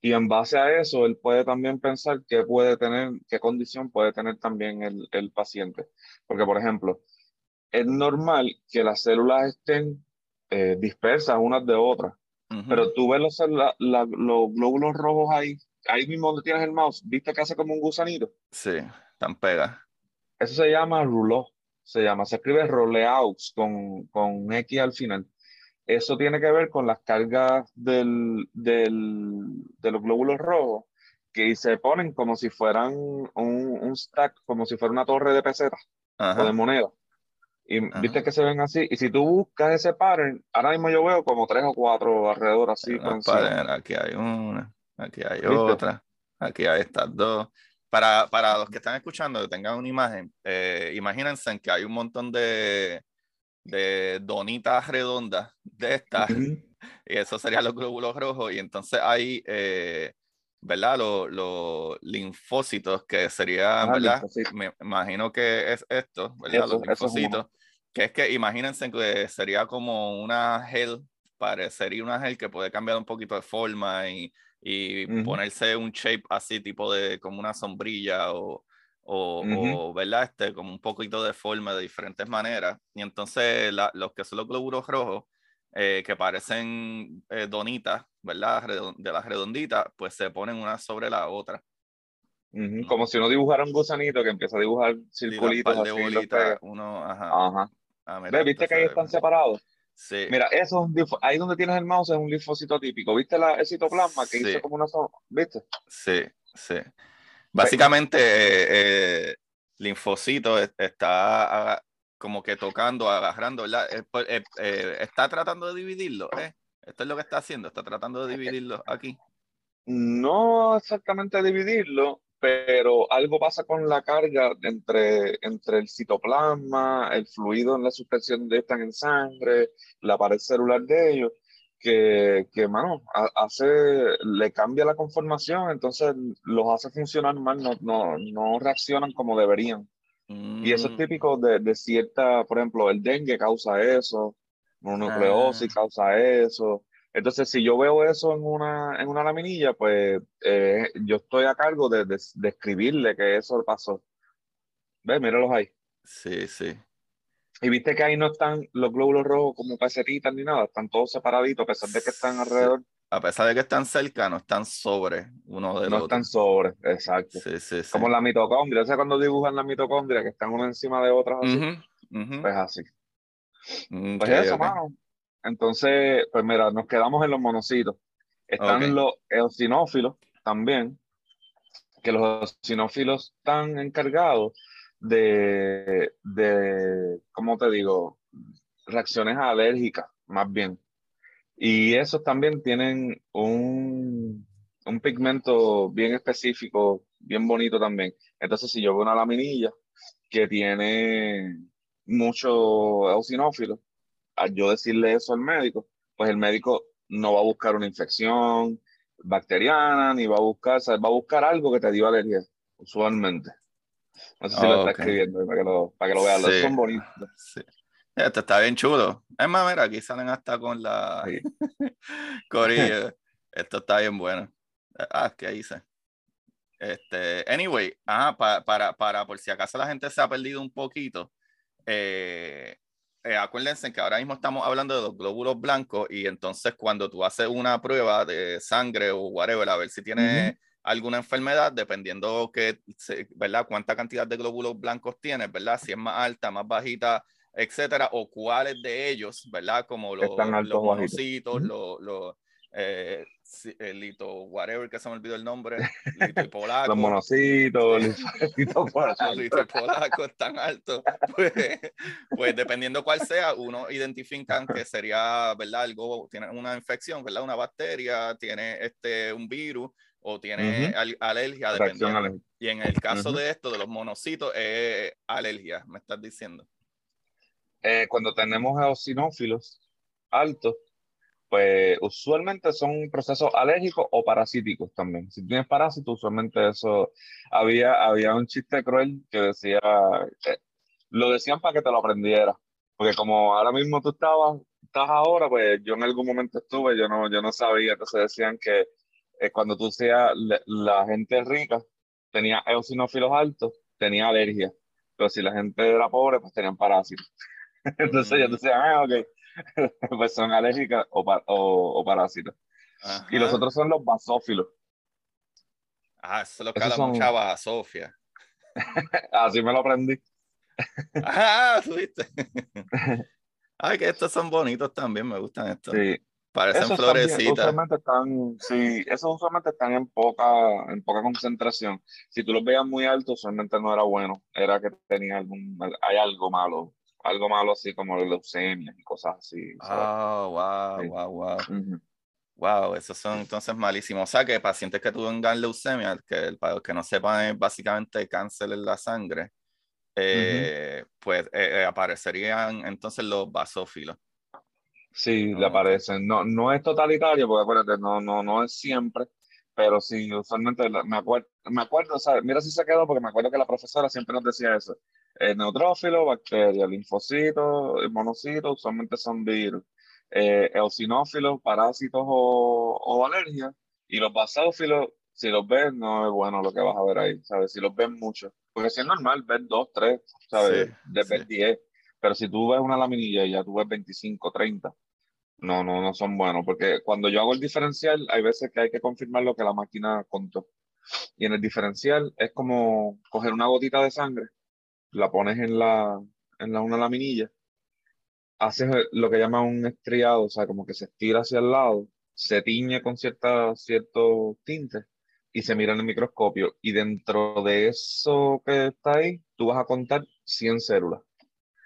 B: Y en base a eso, él puede también pensar qué puede tener, qué condición puede tener también el, el paciente. Porque, por ejemplo, es normal que las células estén eh, dispersas unas de otras. Pero tú ves los, los glóbulos rojos ahí, ahí mismo donde tienes el mouse, ¿viste que hace como un gusanito?
A: Sí, tan pega.
B: Eso se llama rouleau, se llama, se escribe roleaux con, con X al final. Eso tiene que ver con las cargas del, del, de los glóbulos rojos que se ponen como si fueran un, un stack, como si fuera una torre de pesetas o de monedas. Y viste que se ven así. Y si tú buscas ese pattern, ahora mismo yo veo como tres o cuatro alrededor así.
A: aquí hay una, aquí hay otra, aquí hay estas dos. Para, para los que están escuchando, que tengan una imagen, eh, imagínense que hay un montón de, de donitas redondas de estas. Y eso serían los glóbulos rojos. Y entonces hay, eh, ¿verdad? Los, linfócitos, que serían, ah, ¿verdad? Me imagino que es esto, ¿verdad? los linfocitos. que es que imagínense que sería como una gel, parecería una gel que puede cambiar un poquito de forma y, y ponerse un shape así, tipo de como una sombrilla o, o, ¿verdad? Este, como un poquito de forma de diferentes maneras. Y entonces los que son los glóbulos rojos, eh, que parecen eh, donitas, ¿verdad? De las redonditas, pues se ponen una sobre la otra.
B: Como si uno dibujara un gusanito que empieza a dibujar circulitos.
A: de bolitas, uno, ajá.
B: ajá. Ah, ¿Viste que ahí están separados?
A: Sí.
B: Mira, eso ahí donde tienes el mouse es un linfocito típico. ¿Viste la, el citoplasma que hizo como una ¿Viste?
A: Sí, sí. Básicamente, eh, eh linfocito está como que tocando, agarrando, ¿verdad? Eh, pues, eh, está tratando de dividirlo, ¿eh? Esto es lo que está haciendo, está tratando de dividirlo aquí.
B: No exactamente dividirlo, pero algo pasa con la carga entre, entre el citoplasma, el fluido en la suspensión de esta en sangre, la pared celular de ellos, que, que mano, hace, le cambia la conformación, entonces los hace funcionar mal, no, no, no reaccionan como deberían. Y eso es mm. típico de, de, cierta, por ejemplo, el dengue causa eso, mononucleosis ah. causa eso. Entonces, si yo veo eso en una, en una laminilla, pues eh, yo estoy a cargo de, de, de, escribirle que eso pasó. ¿Ves? Míralos ahí.
A: Sí, sí.
B: Y viste que ahí no están los glóbulos rojos como pecetitas ni nada, están todos separaditos, a pesar de que están alrededor.
A: A pesar de que están cerca, no están sobre uno de
B: No están sobre, exacto.
A: Sí, sí, sí.
B: Como la mitocondria, o sea, cuando dibujan la mitocondria, que están una encima de otras así. Pues así. pues eso, mano. Entonces, pues mira, nos quedamos en los monocitos. Están los eosinófilos también, que los eosinófilos están encargados de, de, ¿cómo te digo? Reacciones alérgicas, más bien. Y esos también tienen un, un pigmento bien específico, bien bonito también. Entonces, si yo veo una laminilla que tiene mucho eosinófilo, al yo decirle eso al médico, pues el médico no va a buscar una infección bacteriana, ni va a buscar, va a buscar algo que te dio alergia, usualmente. No sé si lo está escribiendo para que lo, para que lo vean. Son bonitos. Sí.
A: Esto está bien chulo. Es más, mira, aquí salen hasta con la corilla. Esto está bien bueno. Ah, ¿qué hice? Este, anyway, ah, para, para, por si acaso la gente se ha perdido un poquito, eh, eh, acuérdense que ahora mismo estamos hablando de los glóbulos blancos y entonces cuando tú haces una prueba de sangre o whatever, a ver si tienes alguna enfermedad, dependiendo que, ¿verdad? Cuánta cantidad de glóbulos blancos tienes, ¿verdad? Si es más alta, más bajita, etcétera, o cuáles de ellos, ¿verdad? Como los, los monocitos, los, los eh, el lito, whatever que se me olvidó el nombre, lito polaco.
B: los monocitos, lito
A: polaco. Los polacos tan altos. Pues, pues, dependiendo cuál sea, uno identifican que sería, ¿verdad? Algo, tiene una infección, ¿verdad? Una bacteria, tiene este, un virus o tiene alergia, dependiendo. Y en el caso de esto, de los monocitos, es alergia, me estás diciendo.
B: Eh, cuando tenemos eosinófilos altos, pues usualmente son procesos alérgicos o parasíticos también. Si tienes parásitos, usualmente eso... Había, había un chiste cruel que decía, eh, lo decían para que te lo aprendieras, porque como ahora mismo tú estabas, estás ahora, pues yo en algún momento estuve, yo no, yo no sabía, entonces decían que eh, cuando tú seas la gente rica, tenía eosinófilos altos, tenía alergia, pero si la gente era pobre, pues tenían parásitos. Entonces yo decía, ah, ok, pues son alérgicas o, o, parásitos. Y los otros son los basófilos.
A: Ah, eso es lo que habla son... mucha basofia.
B: Así me lo aprendí.
A: ah, subiste. Ay, que estos son bonitos también, me gustan estos. Sí. Parecen esos florecitas.
B: usualmente están, sí, esos usualmente están en poca, en poca concentración. Si tú los veías muy altos, usualmente no era bueno. Era que tenía algún, hay algo malo algo malo así como leucemia y cosas así.
A: Oh, wow, wow, wow. Wow, esos son entonces malísimos. O sea, que pacientes que tuvieron leucemia, que para los que no sepan es básicamente cáncer en la sangre, eh, pues eh, eh, aparecerían entonces los basófilos.
B: Sí, le aparecen. No, no es totalitario, porque acuérdate, no, no, no es siempre, pero sí, usualmente me acuerdo, me acuerdo, mira si se quedó, porque me acuerdo que la profesora siempre nos decía eso. El neutrófilo, bacteria, linfocito, monocito, usualmente son virus. Eh, eosinófilos, parásitos o, o alergias. Y los basófilos, si los ves, no es bueno lo que vas a ver ahí, ¿sabes? Si los ves mucho. Porque si es normal ver dos, tres, ¿sabes? de ver diez. Pero si tú ves una laminilla y ya tú ves 25, 30, no, no, no son buenos. Porque cuando yo hago el diferencial, hay veces que hay que confirmar lo que la máquina contó. Y en el diferencial es como coger una gotita de sangre la pones en la, en la, una laminilla, haces lo que llama un estriado, o sea, como que se estira hacia el lado, se tiñe con cierta, ciertos tintes y se mira en el microscopio. Y dentro de eso que está ahí, tú vas a contar 100 células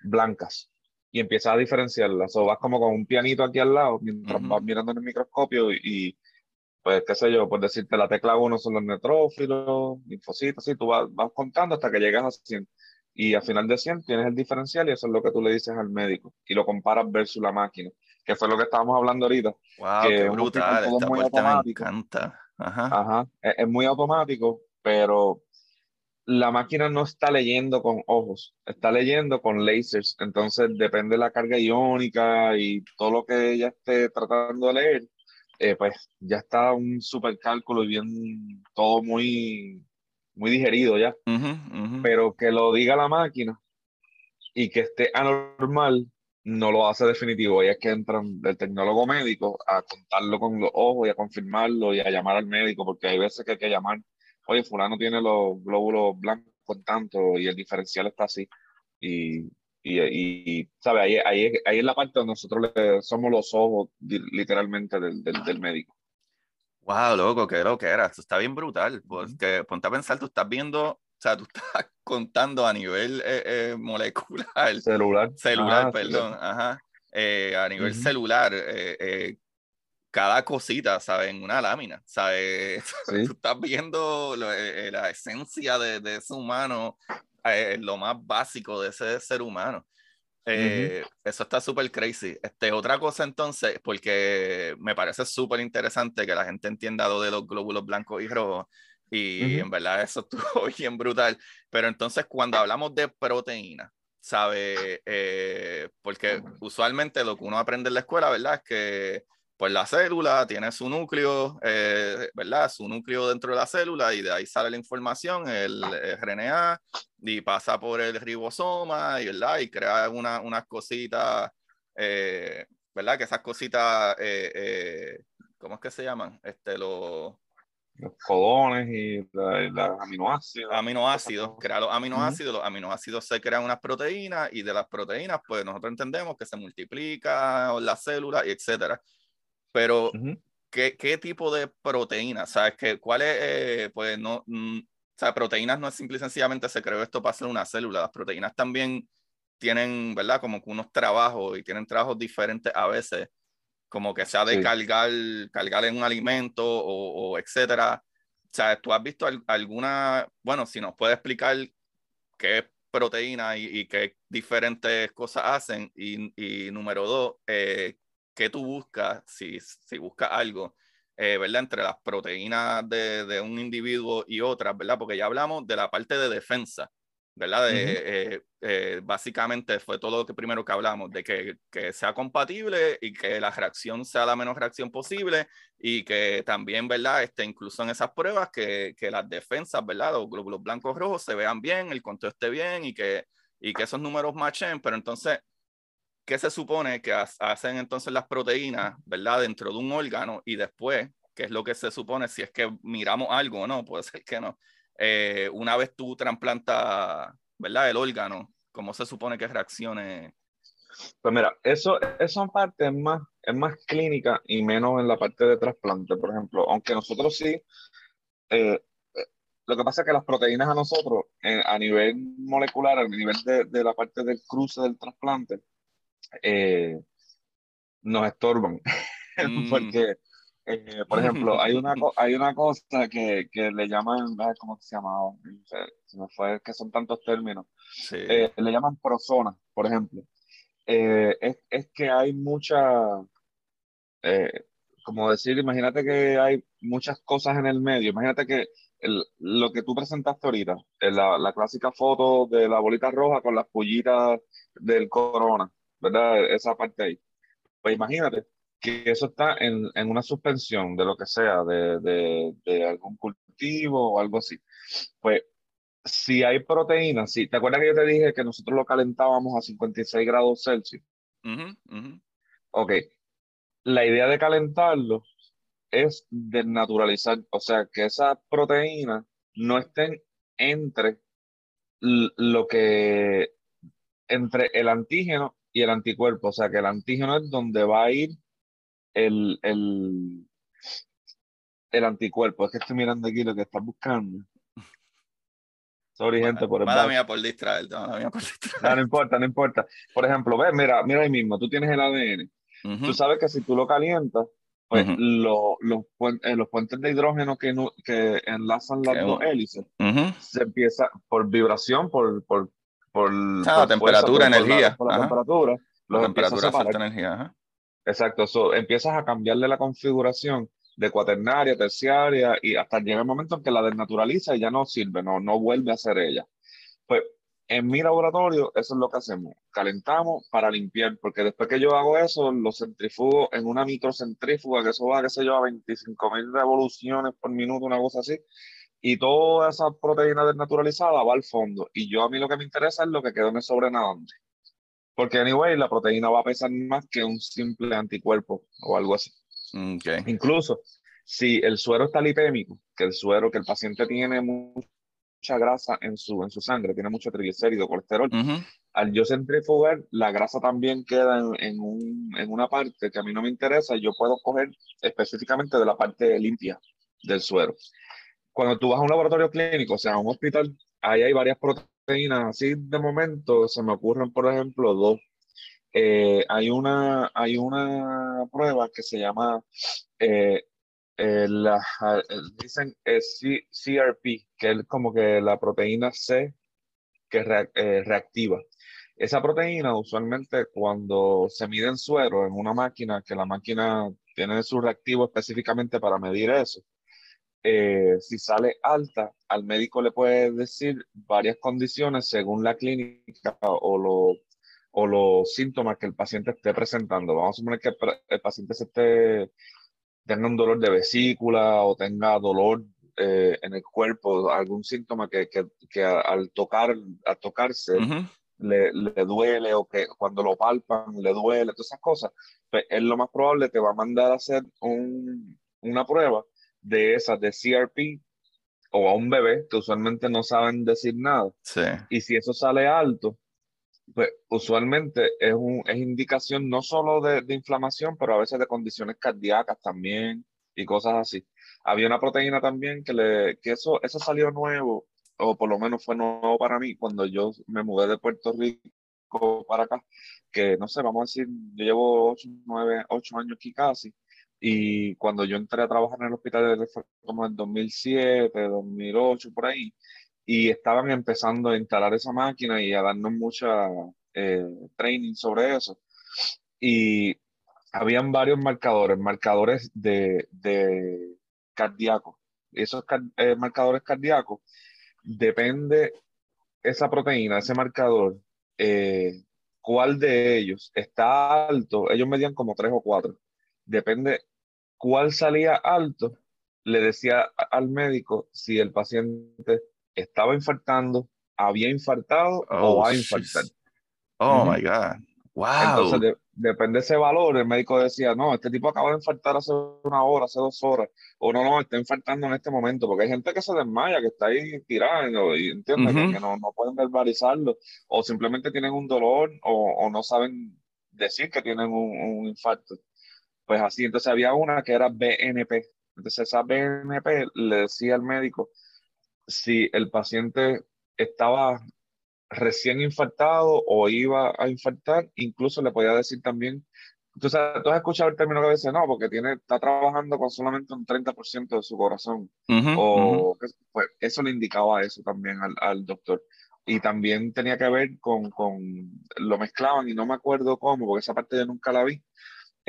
B: blancas y empiezas a diferenciarlas. O vas como con un pianito aquí al lado mientras vas mirando en el microscopio y, pues, qué sé yo, por decirte, la tecla 1 son los neutrófilos, linfocitos, así, tú vas, vas contando hasta que llegas a 100 y al final de 100 tienes el diferencial y eso es lo que tú le dices al médico y lo comparas versus la máquina, que fue lo que estábamos hablando ahorita.
A: Wow, qué brutal, esta muy me encanta.
B: Ajá. Ajá. Es, muy automático, pero la máquina no está leyendo con ojos, está leyendo con lasers, entonces depende de la carga iónica y todo lo que ella esté tratando de leer, eh, pues ya está un super cálculo y bien todo muy muy digerido ya, pero que lo diga la máquina y que esté anormal no lo hace definitivo. Y es que entra el tecnólogo médico a contarlo con los ojos y a confirmarlo y a llamar al médico, porque hay veces que hay que llamar, oye, fulano tiene los glóbulos blancos con tanto y el diferencial está así. Y, y, y ¿sabe? Ahí, ahí, ahí es la parte donde nosotros le, somos los ojos literalmente del, del, del médico.
A: Wow, loco, qué lo que era. Esto está bien brutal. Porque ponte a pensar, tú estás viendo, o sea, tú estás contando a nivel eh, eh, molecular.
B: Celular.
A: Celular, perdón. Ajá. Eh, a nivel celular, cada cosita, ¿sabes? En una lámina, ¿sabes? Tú estás viendo la esencia de, de, ese humano lo más básico de ese ser humano. Eh, eso está súper crazy. Este, otra cosa entonces, porque me parece súper interesante que la gente entienda lo de los glóbulos blancos y rojos, y en verdad eso estuvo bien brutal. Pero entonces cuando hablamos de proteína, ¿sabe? Eh, porque usualmente lo que uno aprende en la escuela, ¿verdad? Es que pues la célula tiene su núcleo, eh, ¿verdad? Su núcleo dentro de la célula y de ahí sale la información, el RNA, y pasa por el ribosoma, y, ¿verdad? Y crea una, unas cositas, eh, ¿verdad? Que esas cositas, eh, ¿cómo es que se llaman? Este, los...
B: Los codones y, los aminoácidos.
A: Aminoácidos, crea los aminoácidos, los aminoácidos se crean unas proteínas y de las proteínas, pues nosotros entendemos que se multiplica la célula y etcétera. Pero, ¿qué, ¿qué, tipo de proteína? ¿Sabes? Que, ¿Cuál es? Eh, pues no. Mm, o sea, proteínas no es simple y sencillamente se creó esto para hacer una célula. Las proteínas también tienen, ¿verdad? Como que unos trabajos y tienen trabajos diferentes a veces, como que sea de cargar, cargar en un alimento o, o, etcétera. O sea, ¿tú has visto alguna, bueno, si nos puedes explicar qué es proteína y, y qué diferentes cosas hacen? Y, y número dos, eh, qué tú buscas, si, si buscas algo, eh, ¿verdad? Entre las proteínas de, de, un individuo y otras, ¿verdad? Porque ya hablamos de la parte de defensa, ¿verdad? De, eh, eh, básicamente fue todo lo que primero que hablamos, de que, que, sea compatible y que la reacción sea la menos reacción posible y que también, ¿verdad? Este, incluso en esas pruebas, que, que las defensas, ¿verdad? Los glóbulos blancos rojos se vean bien, el conteo esté bien y que, y que esos números machen, pero entonces ¿qué se supone que hacen entonces las proteínas, ¿verdad? Dentro de un órgano y después, ¿qué es lo que se supone si es que miramos algo o no? Puede ser que no. Eh, una vez tú trasplantas, ¿verdad? El órgano, ¿cómo se supone que reaccione?
B: Pues mira, eso, en parte es más, es más clínica y menos en la parte de trasplante, por ejemplo. Aunque nosotros sí, eh, eh, lo que pasa es que las proteínas a nosotros, a nivel molecular, a nivel de, de, la parte del cruce del trasplante, eh, nos estorban. Mm. Porque, eh, por ejemplo, hay una, hay una cosa que, que le llaman, ¿cómo se llamaba? Se, me fue, que son tantos términos. Eh, le llaman prosona, por ejemplo. es, es, que hay mucha, como decir, imagínate que hay muchas cosas en el medio. Imagínate que el, lo que tú presentaste ahorita, la, la, clásica foto de la bolita roja con las pollitas del corona. ¿Verdad? Esa parte ahí. Pues imagínate que eso está en, en una suspensión de lo que sea, de, de, de, algún cultivo o algo así. Pues si hay proteínas, si, ¿te acuerdas que yo te dije que nosotros lo calentábamos a 56 grados Celsius? Ok, la idea de calentarlo es desnaturalizar, o sea, que esas proteínas no estén entre lo que, entre el antígeno y el anticuerpo. O sea, que el antígeno es donde va a ir el, el, el anticuerpo. Es que estoy mirando aquí lo que estás buscando. Sorry, gente, por el
A: mala mía por distraer, mía por
B: distraer. No, no importa, no importa. Por ejemplo, ve, mira, mira ahí mismo, tú tienes el ADN. Tú sabes que si tú lo calientas, pues lo, los, eh, los puentes de hidrógeno que, que enlazan las dos hélices, se empieza por vibración, por, por por,
A: ah, temperatura, energía.
B: Por la, temperatura.
A: La temperatura afecta energía.
B: Exacto, so, empiezas a cambiarle la configuración de cuaternaria, terciaria, y hasta llega el momento en que la desnaturaliza y ya no sirve, no, no vuelve a ser ella. Pues en mi laboratorio eso es lo que hacemos, calentamos para limpiar, porque después que yo hago eso, lo centrifugo en una microcentrífuga, que eso va, qué sé yo, a 25 mil revoluciones por minuto, una cosa así, y toda esa proteína desnaturalizada va al fondo. Y yo a mí lo que me interesa es lo que quedó en el sobrenadante. Porque, anyway, la proteína va a pesar más que un simple anticuerpo o algo así.
A: Okay.
B: Incluso, si el suero está lipémico, que el suero, que el paciente tiene mucha grasa en su, en su sangre, tiene mucho triglicérido, colesterol, al yo centrifugar, la grasa también queda en, en, un, en una parte que a mí no me interesa, yo puedo coger específicamente de la parte limpia del suero cuando tú vas a un laboratorio clínico, o sea, a un hospital, ahí hay varias proteínas. Así de momento se me ocurren, por ejemplo, dos. Eh, hay, una, hay una prueba que se llama, eh, eh, la, dicen CRP, que es como que la proteína C, que reactiva. Esa proteína usualmente cuando se mide en suero en una máquina, que la máquina tiene su reactivo específicamente para medir eso, eh, si sale alta, al médico le puede decir varias condiciones según la clínica o, lo, o los síntomas que el paciente esté presentando. Vamos a suponer que el paciente se esté, tenga un dolor de vesícula o tenga dolor eh, en el cuerpo, algún síntoma que, que, que al, tocar, al tocarse le, le, duele o que cuando lo palpan le duele, todas esas cosas, pues es lo más probable que va a mandar a hacer un, una prueba de esas de CRP o a un bebé que usualmente no saben decir nada.
A: Sí.
B: Y si eso sale alto, pues usualmente es, un, es indicación no solo de, de, inflamación, pero a veces de condiciones cardíacas también y cosas así. Había una proteína también que, le, que eso, eso salió nuevo, o por lo menos fue nuevo para mí cuando yo me mudé de Puerto Rico para acá, que no sé, vamos a decir, yo llevo 8, 9, 8 años aquí casi, y cuando yo entré a trabajar en el hospital fue como en 2007, 2008, por ahí, y estaban empezando a instalar esa máquina y a darnos mucha eh, training sobre eso. Y habían varios marcadores, marcadores de, de cardíacos. Esos eh, marcadores cardíacos, depende esa proteína, ese marcador, eh, cuál de ellos está alto, ellos medían como tres o cuatro depende cuál salía alto, le decía al médico si el paciente estaba infartando, había infartado o va a infartar.
A: Oh my God. Wow.
B: Entonces, depende de ese valor. El médico decía, no, este tipo acaba de infartar hace una hora, hace dos horas. O no, no, está infartando en este momento. Porque hay gente que se desmaya, que está ahí tirando, y entiende que no, no, pueden verbalizarlo. O simplemente tienen un dolor o, o no saben decir que tienen un, un infarto. Pues así, entonces había una que era BNP. Entonces esa BNP le decía al médico si el paciente estaba recién infartado o iba a infartar, incluso le podía decir también, entonces tú has escuchado el término que dice, no, porque tiene, está trabajando con solamente un 30% de su corazón, o pues eso le indicaba eso también al, al, doctor. Y también tenía que ver con, con, lo mezclaban y no me acuerdo cómo, porque esa parte yo nunca la vi,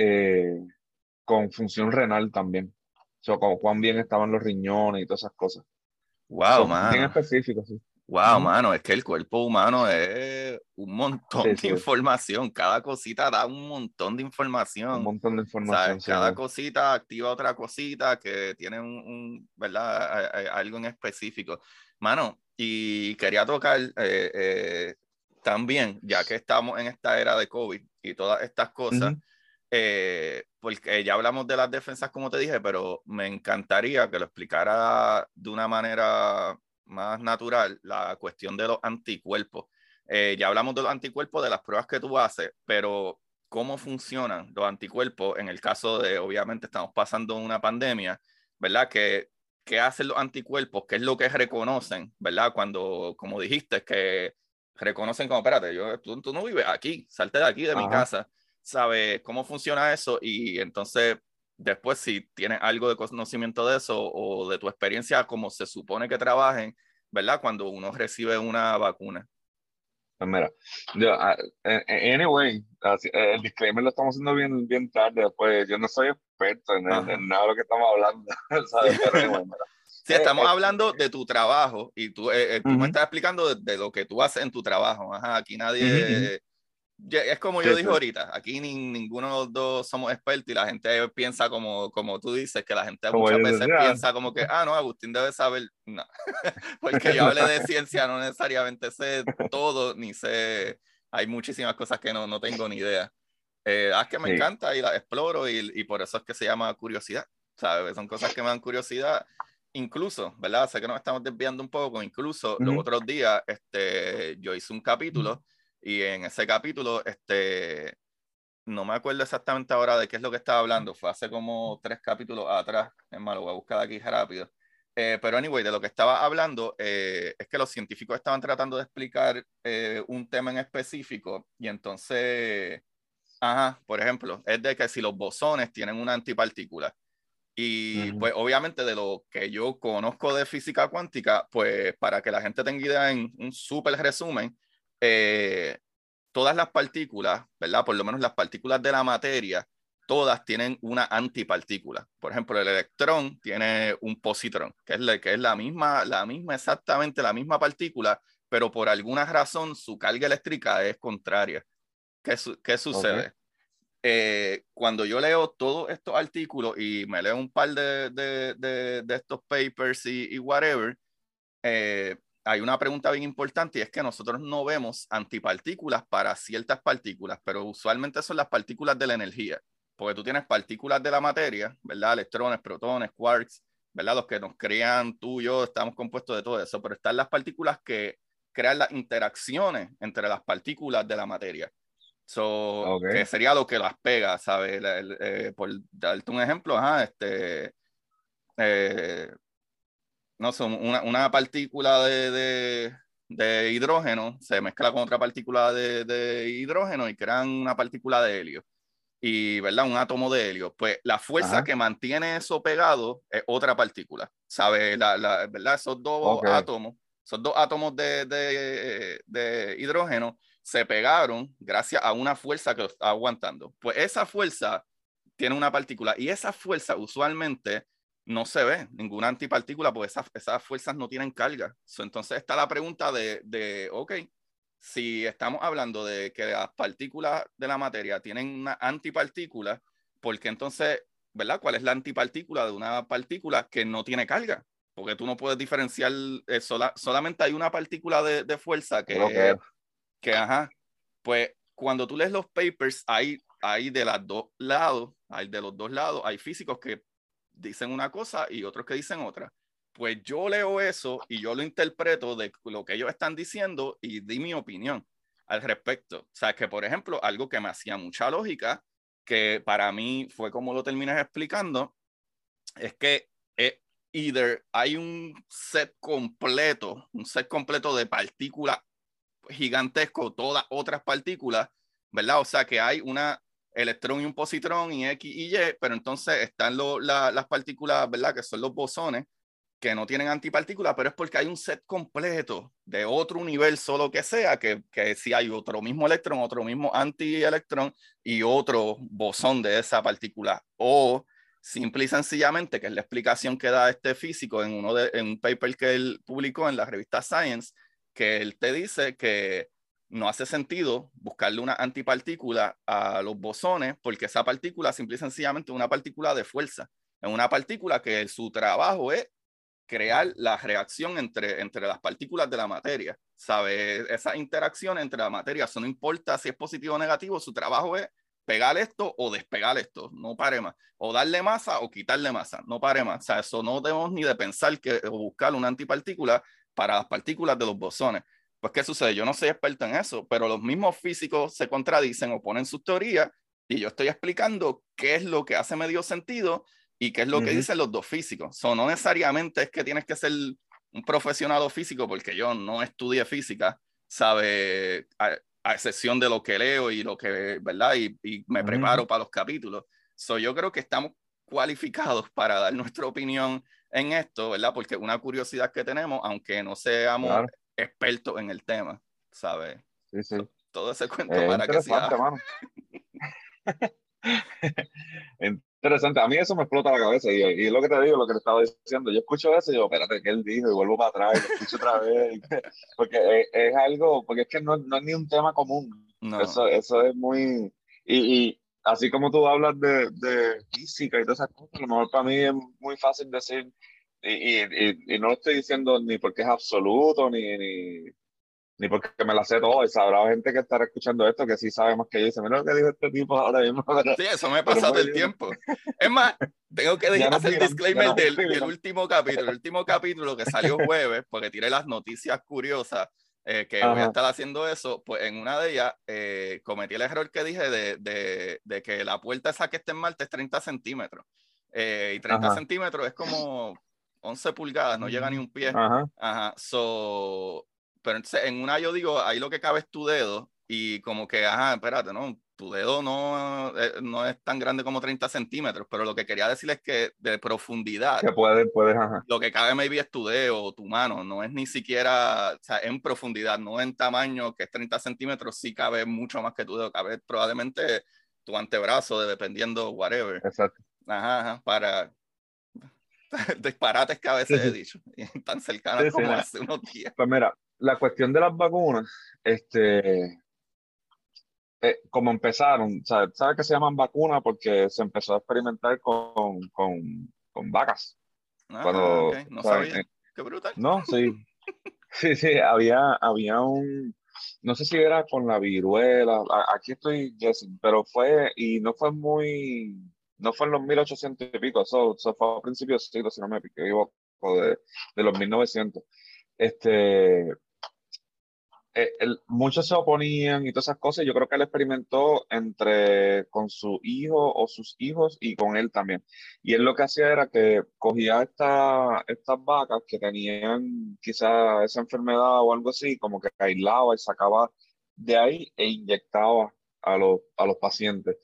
B: eh, con función renal también. O sea, con cuán bien estaban los riñones y todas esas cosas.
A: Wow, man.
B: Bien específico, sí.
A: Wow, mano, es que el cuerpo humano es un montón de información. Cada cosita da un montón de información.
B: Un montón de información.
A: Cada cosita activa otra cosita que tiene un, ¿verdad? Algo en específico. Mano, y quería tocar eh, eh, también, ya que estamos en esta era de COVID y todas estas cosas, eh, porque ya hablamos de las defensas, como te dije, pero me encantaría que lo explicara de una manera más natural la cuestión de los anticuerpos. Eh, ya hablamos de los anticuerpos, de las pruebas que tú haces, pero ¿cómo funcionan los anticuerpos en el caso de, obviamente, estamos pasando una pandemia, ¿verdad? ¿Qué, qué hacen los anticuerpos? ¿Qué es lo que reconocen, ¿verdad? Cuando, como dijiste, que reconocen como, espérate, yo, tú, tú no vives aquí, salte de aquí, de mi casa sabe cómo funciona eso y entonces después si tienes algo de conocimiento de eso o de tu experiencia como se supone que trabajen, ¿verdad? Cuando uno recibe una vacuna.
B: Pues mira, yo, ah, anyway, el disclaimer lo estamos haciendo bien, bien tarde, pues yo no soy experto en, nada de lo que estamos hablando, ¿sabes?
A: Sí, estamos eh, eh, hablando de tu trabajo y tú, eh, tú me estás explicando de, lo que tú haces en tu trabajo. Ajá, aquí nadie, es como yo dije ahorita, aquí ninguno de los dos somos expertos y la gente piensa como, como tú dices, que la gente muchas veces piensa como que, ah, no, Agustín debe saber, no, porque yo hable de ciencia, no necesariamente sé todo, ni sé, hay muchísimas cosas que no, no tengo ni idea. Eh, ah, que me encanta y las exploro y, y, por eso es que se llama curiosidad, ¿sabes? Son cosas que me dan curiosidad. Incluso, ¿verdad? Sé que nos estamos desviando un poco, incluso los otros días este, yo hice un capítulo. Y en ese capítulo, este, no me acuerdo exactamente ahora de qué es lo que estaba hablando, fue hace como tres capítulos atrás, es malo, voy a buscar aquí rápido. Eh, pero anyway, de lo que estaba hablando eh, es que los científicos estaban tratando de explicar eh, un tema en específico y entonces, ajá, por ejemplo, es de que si los bosones tienen una antipartícula Y pues obviamente de lo que yo conozco de física cuántica, pues para que la gente tenga idea en un súper resumen, eh, todas las partículas, ¿verdad? Por lo menos las partículas de la materia, todas tienen una antipartícula. Por ejemplo, el electrón tiene un positrón, que es, la, que es la misma, la misma, exactamente la misma partícula, pero por alguna razón su carga eléctrica es contraria. ¿Qué, qué sucede? Eh, cuando yo leo todos estos artículos y me leo un par de, de, de, estos papers y, y whatever, eh, hay una pregunta bien importante y es que nosotros no vemos antipartículas para ciertas partículas, pero usualmente son las partículas de la energía, porque tú tienes partículas de la materia, ¿verdad? Electrones, protones, quarks, ¿verdad? Los que nos crean, tú y yo, estamos compuestos de todo eso, pero están las partículas que crean las interacciones entre las partículas de la materia. So, que sería lo que las pega, ¿sabes? Eh, por darte un ejemplo, ajá, este, eh, no sé, una, una partícula de, de, de, hidrógeno se mezcla con otra partícula de, de, hidrógeno y crean una partícula de helio. Y, ¿verdad? Un átomo de helio. Pues la fuerza que mantiene eso pegado es otra partícula, ¿sabes? La, la, ¿Verdad? Esos dos átomos, esos dos átomos de, de, de hidrógeno se pegaron gracias a una fuerza que está aguantando. Pues esa fuerza tiene una partícula y esa fuerza usualmente no se ve ninguna antipartícula porque esas, esas fuerzas no tienen carga. entonces está la pregunta de, de, ok, si estamos hablando de que las partículas de la materia tienen una antipartícula, ¿por qué entonces, verdad? ¿Cuál es la antipartícula de una partícula que no tiene carga? Porque tú no puedes diferenciar, eh, solamente hay una partícula de, de fuerza que, que, ajá, pues cuando tú lees los papers, hay, hay de los dos lados, hay de los dos lados, hay físicos que dicen una cosa y otros que dicen otra. Pues yo leo eso y yo lo interpreto de lo que ellos están diciendo y di mi opinión al respecto. O sea, que por ejemplo, algo que me hacía mucha lógica, que para mí fue como lo terminas explicando, es que eh, either hay un set completo, un set completo de partículas gigantesco, todas otras partículas, ¿verdad? O sea que hay una electrón y un positrón y X y Y, pero entonces están las partículas, ¿verdad? Que son los bosones, que no tienen antipartículas, pero es porque hay un set completo de otro universo, lo que sea, que, que si hay otro mismo electrón, otro mismo antielectrón y otro bosón de esa partícula. O simple y sencillamente, que es la explicación que da este físico en, uno de, en un paper que él publicó en la revista Science, que él te dice que no hace sentido buscarle una antipartícula a los bosones porque esa partícula simple y sencillamente es una partícula de fuerza. Es una partícula que su trabajo es crear la reacción entre, entre las partículas de la materia. ¿Sabe? Esa interacción entre la materia, eso no importa si es positivo o negativo, su trabajo es pegar esto o despegar esto, no pare más. O darle masa o quitarle masa, no pare más. O sea, eso no debemos ni de pensar que o buscar una antipartícula para las partículas de los bosones. Pues, ¿qué sucede? Yo no soy experto en eso, pero los mismos físicos se contradicen o ponen sus teorías y yo estoy explicando qué es lo que hace medio sentido y qué es lo que dicen los dos físicos. So, no necesariamente es que tienes que ser un profesional físico, porque yo no estudié física, sabe, a, excepción de lo que leo y lo que, ¿verdad? Y, y me preparo para los capítulos. So, yo creo que estamos cualificados para dar nuestra opinión en esto, ¿verdad? Porque una curiosidad que tenemos, aunque no seamos expertos en el tema, ¿sabes?
B: Sí, sí.
A: Todo ese cuento para que sea.
B: interesante, a mí eso me explota la cabeza y, y, lo que te digo, lo que te estaba diciendo, yo escucho eso y digo, espérate, ¿qué él dijo? Y vuelvo para atrás y lo escucho otra vez, porque es, algo, porque es que no, no, es ni un tema común, eso, eso es muy, y, y, así como tú hablas de, de, física y todas esas cosas, a lo mejor para mí es muy fácil decir, y, y, y, no lo estoy diciendo ni porque es absoluto, ni, ni, ni porque me la sé todo. Y sabrá gente que estará escuchando esto que sí sabe más que yo. Dice, mira lo que dijo este tipo ahora mismo.
A: sí, eso me pasa del tiempo. Es más, tengo que hacer el disclaimer del, del, último capítulo. El último capítulo que salió jueves, porque tiré las noticias curiosas. Eh, que voy a estar haciendo eso, pues en una de ellas eh, cometí el error que dije de, de, de, que la puerta esa que está en Marte es 30 centímetros. Eh, y 30 centímetros es como 11 pulgadas, no llega ni un pie. Ajá. Ajá. So, pero entonces en una yo digo, ahí lo que cabe es tu dedo y como que, ajá, espérate, ¿no? tu dedo no, eh, no es tan grande como 30 centímetros, pero lo que quería decir es que de profundidad,
B: Que puedes, puedes, ajá.
A: lo que cabe maybe es tu dedo o tu mano, no es ni siquiera, o sea, en profundidad, no en tamaño, que es 30 centímetros, sí cabe mucho más que tu dedo, cabe probablemente tu antebrazo, dependiendo, whatever.
B: Exacto.
A: Ajá, ajá, para disparates que a veces he dicho, y tan cercanos
B: Sí, sí,
A: como hace unos días.
B: Pues mira, la cuestión de las vacunas, este, eh, como empezaron, ¿sabes ¿sabe que se llaman vacunas? Porque se empezó a experimentar con, con, con vacas.
A: Ah,
B: Cuando,
A: ok, no
B: ¿sabes?
A: sabía. Qué brutal.
B: No, sí. Sí, sí, había, había un, no sé si era con la viruela, aquí estoy pero fue, y no fue muy, no fue en los 1800 y pico, eso, eso fue a principios del siglo, si no me equivoco, de, de los 1900. Este, eh, muchos se oponían y todas esas cosas. Yo creo que él experimentó entre con su hijo o sus hijos y con él también. Y él lo que hacía era que cogía esta, estas vacas que tenían quizá esa enfermedad o algo así, como que aislaba y sacaba de ahí e inyectaba a los, a los pacientes.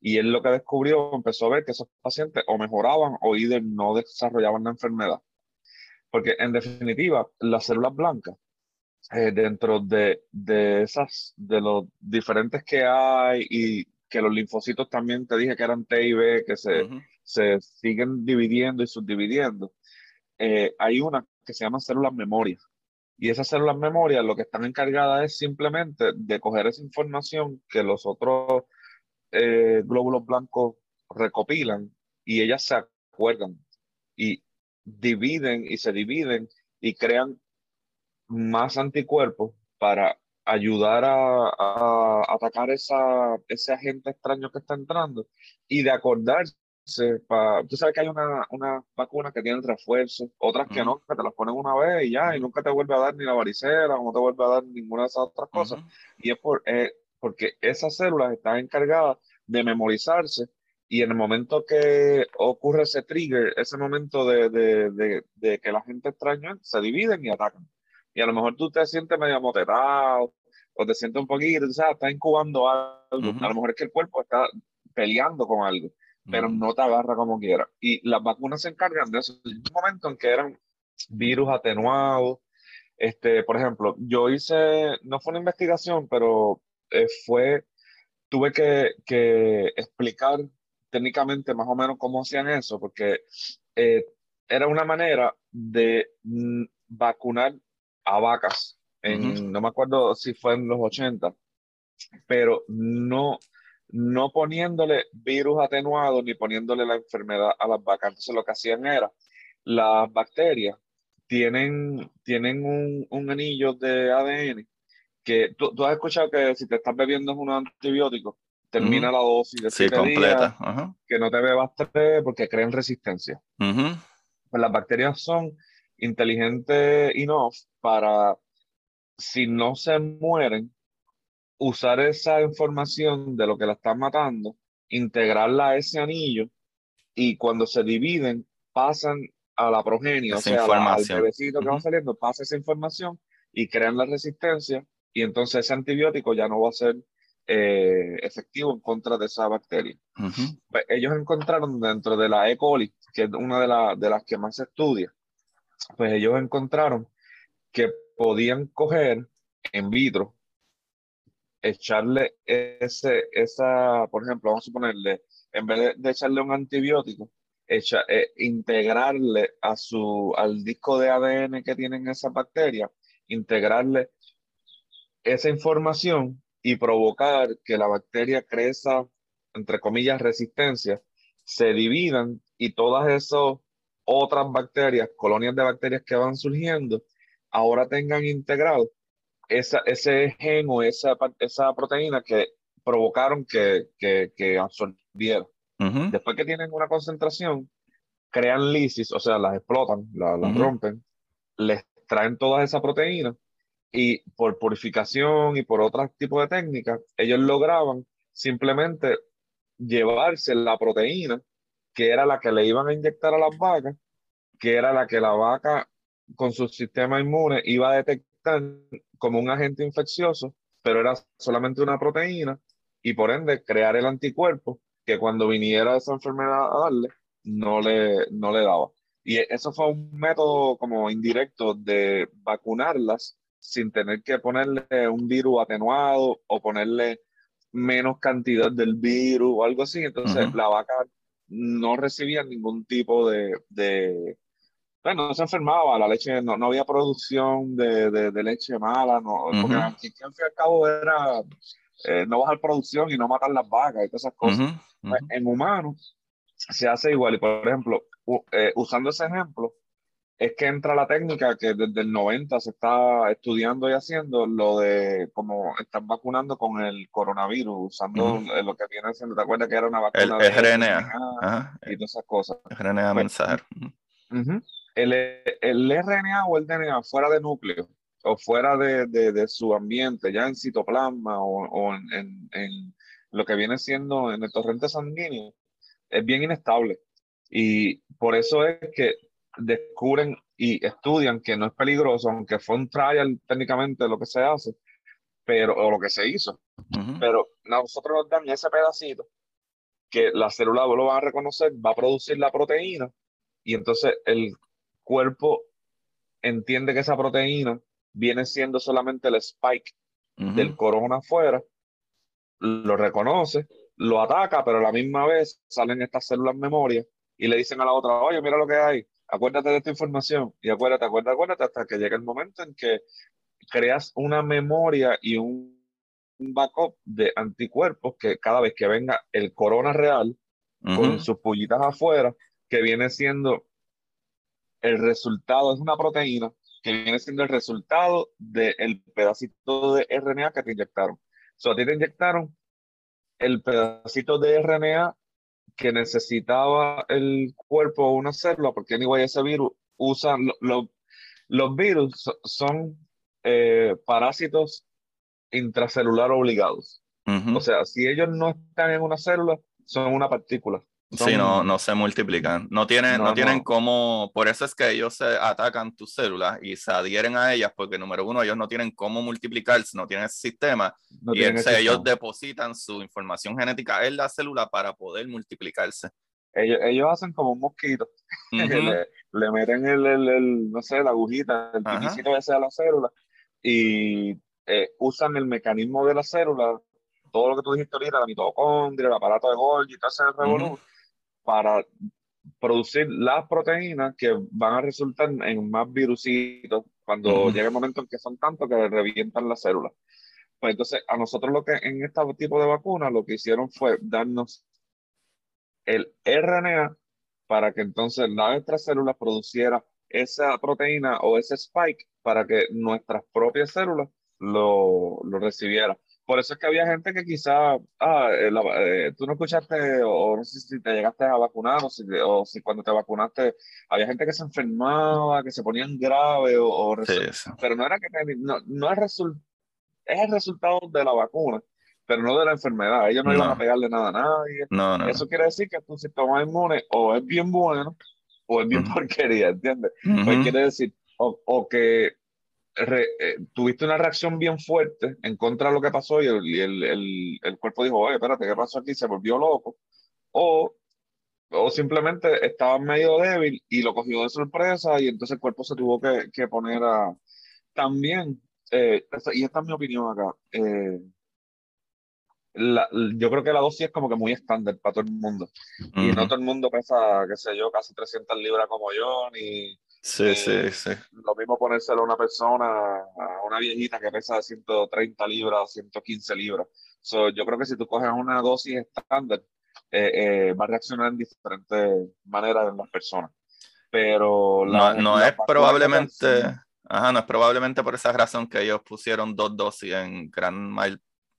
B: Y él lo que descubrió, empezó a ver que esos pacientes o mejoraban o either no desarrollaban la enfermedad. Porque en definitiva, las células blancas eh, dentro de, de esas, de los diferentes que hay y que los linfocitos también te dije que eran T y B, que se, se siguen dividiendo y subdividiendo, eh, hay una que se llama células memoria. Y esas células memoria lo que están encargadas es simplemente de coger esa información que los otros eh, glóbulos blancos recopilan y ellas se acuerdan y dividen y se dividen y crean más anticuerpos para ayudar a, a atacar esa, ese agente extraño que está entrando y de acordarse, pa, tú sabes que hay una, una vacuna que tienen refuerzos, otras que no, que te las ponen una vez y ya, y nunca te vuelve a dar ni la varicela, o no te vuelve a dar ninguna de esas otras cosas.
A: ujú.
B: Y es por, eh, porque esas células están encargadas de memorizarse y en el momento que ocurre ese trigger, ese momento de, de, de, de que la gente extraña, se dividen y atacan. Y a lo mejor tú te sientes medio amotetado o te sientes un poquito, o sea, está incubando algo.
A: Ujú.
B: A lo mejor es que el cuerpo está peleando con algo, pero
A: Ujú.
B: no te agarra como quiera. Y las vacunas se encargan de eso. Hay un momento en que eran virus atenuados. Este, por ejemplo, yo hice, no fue una investigación, pero eh, fue, tuve que, que explicar técnicamente más o menos cómo hacían eso, porque eh, era una manera de mm, vacunar a vacas. En. No me acuerdo si fue en los 80, pero no, no poniéndole virus atenuado ni poniéndole la enfermedad a las vacas. Entonces lo que hacían era, las bacterias tienen, tienen un, un anillo de ADN que tú, tú has escuchado que si te estás bebiendo un antibiótico, termina la dosis de
A: Sí,
B: siete días,
A: completa.
B: Que no te bebas tres porque crean resistencia. Pues las bacterias son inteligentes enough para, si no se mueren, usar esa información de lo que la están matando, integrarla a ese anillo y cuando se dividen pasan a la progenie, o
A: Esa
B: sea, a la- al bebecito que va saliendo, pasa esa información y crean la resistencia y entonces ese antibiótico ya no va a ser eh, efectivo en contra de esa bacteria. Pues ellos encontraron dentro de la E. coli, que es una de, la- de las que más se estudia, pues ellos encontraron que podían coger en vitro, echarle ese, esa, por ejemplo, vamos a suponerle, en vez de, de echarle un antibiótico, echa- eh, integrarle a su, al disco de ADN que tienen esas bacterias, integrarle esa información y provocar que la bacteria crezca, entre comillas, resistencia, se dividan y todas esas otras bacterias, colonias de bacterias que van surgiendo, ahora tengan integrado esa, ese gen o esa, esa proteína que provocaron que, que, que absorbiera.
A: Ujú.
B: Después que tienen una concentración, crean lisis, o sea, las explotan, la- las rompen, les traen todas esas proteínas y por purificación y por otros tipos de técnicas, ellos lograban simplemente llevarse la proteína que era la que le iban a inyectar a las vacas, que era la que la vaca con su sistema inmune iba a detectar como un agente infeccioso, pero era solamente una proteína y por ende crear el anticuerpo que cuando viniera esa enfermedad a darle, no le, no le daba. Y eso fue un método como indirecto de vacunarlas sin tener que ponerle un virus atenuado o ponerle menos cantidad del virus o algo así. Entonces la vaca no recibía ningún tipo de, de, bueno, no se enfermaba, la leche, no, no había producción de, de, leche mala, no, porque aquí, al fin y al cabo era eh, no bajar producción y no matar las vacas y todas esas cosas. Pues, en humanos se hace igual y por ejemplo, eh, usando ese ejemplo, es que entra la técnica que desde el 90 se está estudiando y haciendo lo de cómo están vacunando con el coronavirus, usando lo que viene siendo, ¿te acuerdas que era una vacuna?
A: El, RNA.
B: Y todas esas cosas.
A: RNA pues, mensajero.
B: el, el, RNA o el DNA fuera de núcleo o fuera de, de, su ambiente, ya en citoplasma o, o en, en, lo que viene siendo en el torrente sanguíneo, es bien inestable. Y por eso es que descubren y estudian que no es peligroso, aunque fue un trial técnicamente lo que se hace, pero, o lo que se hizo. Pero nosotros nos dan ese pedacito que la célula lo va a reconocer, va a producir la proteína y entonces el cuerpo entiende que esa proteína viene siendo solamente el spike del corona afuera, lo reconoce, lo ataca, pero a la misma vez salen estas células memoria y le dicen a la otra, oye, mira lo que hay, acuérdate de esta información y acuérdate, acuérdate, acuérdate hasta que llegue el momento en que creas una memoria y un, backup de anticuerpos que cada vez que venga el corona real con sus pullitas afuera, que viene siendo el resultado, es una proteína que viene siendo el resultado del pedacito de RNA que te inyectaron. So, a ti te inyectaron el pedacito de RNA que necesitaba el cuerpo o una célula, porque anyway ese virus usa, los virus son eh, parásitos intracelular obligados. O sea, si ellos no están en una célula, son una partícula.
A: Sí, no, no se multiplican. No tienen, no, tienen cómo, por eso es que ellos se atacan tus células y se adhieren a ellas, porque número uno, ellos no tienen cómo multiplicarse, no tienen ese sistema, y ellos depositan su información genética en la célula para poder multiplicarse.
B: Ellos, ellos hacen como un mosquito, le, meten el, el, no sé, la agujita, el piquicito ese a la célula, y eh, usan el mecanismo de la célula, todo lo que tú dijiste ahorita, la mitocondria, el aparato de Golgi, todo ese revolú, para producir las proteínas que van a resultar en más virusitos cuando llegue el momento en que son tantos que revientan las células. Pues entonces, a nosotros lo que en este tipo de vacunas lo que hicieron fue darnos el RNA para que entonces nuestras células produciera esa proteína o ese spike para que nuestras propias células lo, lo recibieran por eso es que había gente que quizá, ah, eh, eh, tú no escuchaste o, no sé si te llegaste a vacunar o si, o si cuando te vacunaste había gente que se enfermaba, que se ponían grave o, pero no era que no, no es, es el resultado de la vacuna, pero no de la enfermedad. Ellos no, iban a pegarle nada a nadie.
A: No,
B: Eso quiere decir que tu sistema inmune o es bien bueno o es bien porquería, ¿entiendes? Pues quiere decir o, o que eh, tuviste una reacción bien fuerte en contra de lo que pasó y, el, el, el, cuerpo dijo, oye, espérate, ¿qué pasó aquí? Se volvió loco. O, o simplemente estaba medio débil y lo cogió de sorpresa y entonces el cuerpo se tuvo que, que poner a... También, eh, y esta es mi opinión acá, eh, la, yo creo que la dosis es como que muy estándar para todo el mundo. Y no todo el mundo pesa, qué sé yo, casi 300 libras como yo, ni
A: Sí, sí, sí.
B: Lo mismo ponérselo a una persona, a una viejita que pesa 130 libras, 115 libras. yo creo que si tú coges una dosis estándar, eh, eh, va a reaccionar en diferentes maneras en las personas. Pero
A: no, no es probablemente, ajá, no es probablemente por esa razón que ellos pusieron dos dosis en gran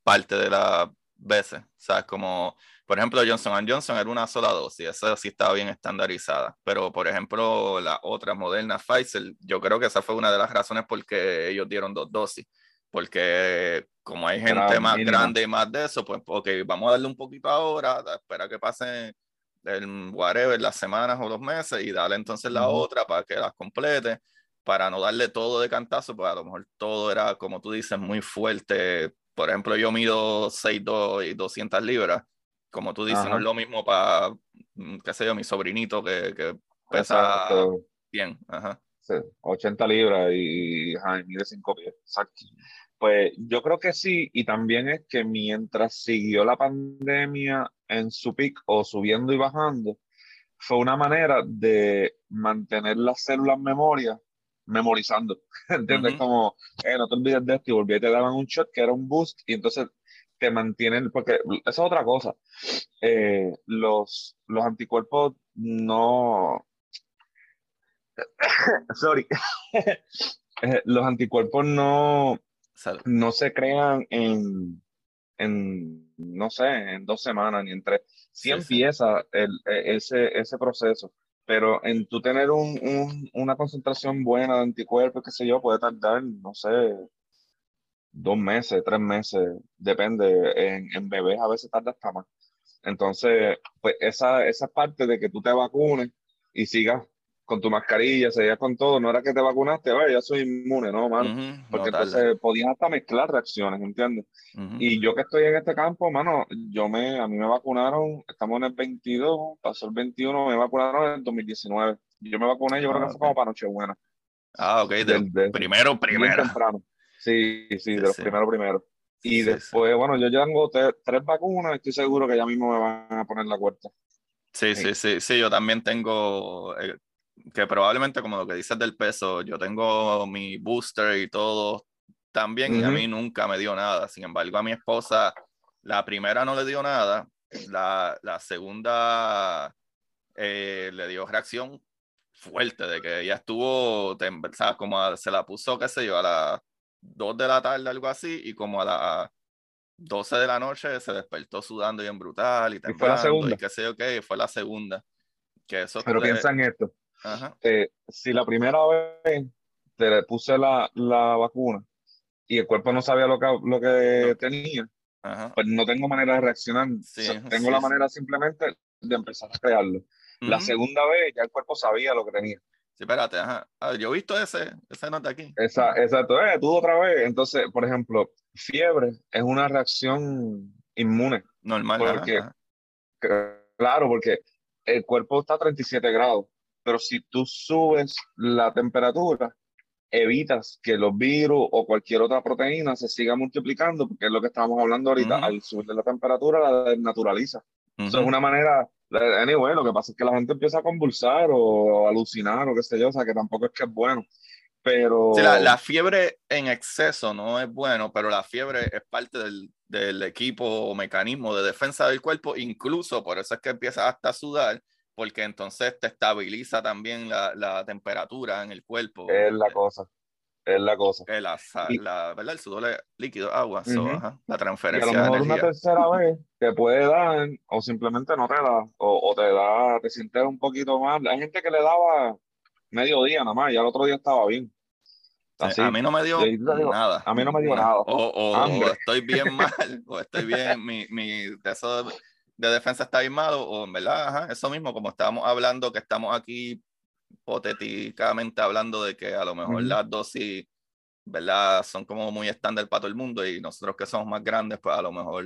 A: parte de las veces. O sea, como por ejemplo, Johnson Johnson era una sola dosis, esa sí estaba bien estandarizada. Pero, por ejemplo, la otra Moderna Pfizer, yo creo que esa fue una de las razones por que ellos dieron dos dosis. Porque como hay gente más grande y más de eso, pues, ok, vamos a darle un poquito ahora, espera que pase el whatever, las semanas o los meses, y darle entonces la otra para que las complete, para no darle todo de cantazo, porque a lo mejor todo era, como tú dices, muy fuerte por ejemplo, yo mido 6'2 y 200 libras. Como tú dices, no es lo mismo para, mm, qué sé yo, mi sobrinito que, que pesa bien. Ajá.
B: 80 libras y, y mide 5 pies. Exacto. Pues yo creo que sí, y también es que mientras siguió la pandemia en su pic o subiendo y bajando, fue una manera de mantener las células memoria memorizando, ¿entiendes? Como, eh, no te olvides de esto y volví y te daban un shot que era un boost y entonces te mantienen, porque esa es otra cosa, eh, los, los anticuerpos no, sorry, eh, los anticuerpos no, no se crean en, en, no sé, en dos semanas ni en tres. Sí, empieza El, e, ese, ese proceso, pero en tú tener un, un, una concentración buena de anticuerpos, qué sé yo, puede tardar, no sé, dos meses, tres meses, depende. En, en bebés a veces tarda hasta más. Entonces, pues esa, esa parte de que tú te vacunes y sigas con tu mascarilla, seguías con todo, no era que te vacunaste, vaya, ya soy inmune, no, mano. Porque entonces podías hasta mezclar reacciones, ¿entiendes? Y yo que estoy en este campo, mano, yo me, a mí me vacunaron, estamos en el 22, pasó el 21, me vacunaron en el 2019. Yo me vacuné, yo creo que ah, fue como para Nochebuena.
A: Ah, ok, del, primero, primero. temprano.
B: Sí, sí, de los primeros, primeros. Y después, bueno, yo ya tengo tres vacunas, estoy seguro que ya mismo me van a poner la cuarta.
A: Sí, sí, sí, sí, yo también tengo, eh, que probablemente como lo que dices del peso, yo tengo mi booster y todo también y a mí nunca me dio nada. Sin embargo, a mi esposa, la primera no le dio nada, la, la segunda eh, le dio reacción fuerte de que ella estuvo, ¿sabes? Como se la puso, qué sé yo, a las 2 de la tarde, algo así, y como a las 12 de la noche se despertó sudando bien brutal y temblando. ¿Y fue la segunda? Y qué sé yo qué, fue la segunda. Que eso
B: Pero piensa en esto eh, si la primera vez te puse la, la, vacuna y el cuerpo no sabía lo que, lo que tenía, pues no tengo manera de reaccionar. tengo la manera simplemente de empezar a crearlo. La segunda vez ya el cuerpo sabía lo que tenía.
A: Sí, espérate, ajá. yo he visto ese, ese nota aquí.
B: Esa, exacto, eh, tú otra vez. Entonces, por ejemplo, fiebre es una reacción inmune.
A: Normal.
B: Porque, claro, porque el cuerpo está a 37 grados pero si tú subes la temperatura, evitas que los virus o cualquier otra proteína se siga multiplicando, porque es lo que estábamos hablando ahorita, al subir la temperatura la desnaturaliza. Eso es una manera, anyway, lo que pasa es que la gente empieza a convulsar o, alucinar o qué sé yo, o sea que tampoco es que es bueno. Pero...
A: la, la, fiebre en exceso no es bueno, pero la fiebre es parte del, del equipo o mecanismo de defensa del cuerpo, incluso por eso es que empieza hasta a sudar, porque entonces te estabiliza también la, la temperatura en el cuerpo.
B: Es la cosa, es la cosa.
A: la, la, ¿verdad? El sudor líquido, agua, la transferencia.
B: Y a lo mejor una tercera vez te puede dar, o simplemente no te da, o, o, te da, te sientes un poquito más. Hay gente que le daba medio día nada más, y al otro día estaba bien.
A: a mí no me dio nada.
B: A mí no me dio nada.
A: O, o, estoy bien mal, o estoy bien, mi, mi, de eso de defensa está armado o en verdad, eso mismo, como estábamos hablando, que estamos aquí hipotéticamente hablando de que a lo mejor las dosis, ¿verdad? Son como muy estándar para todo el mundo y nosotros que somos más grandes, pues a lo mejor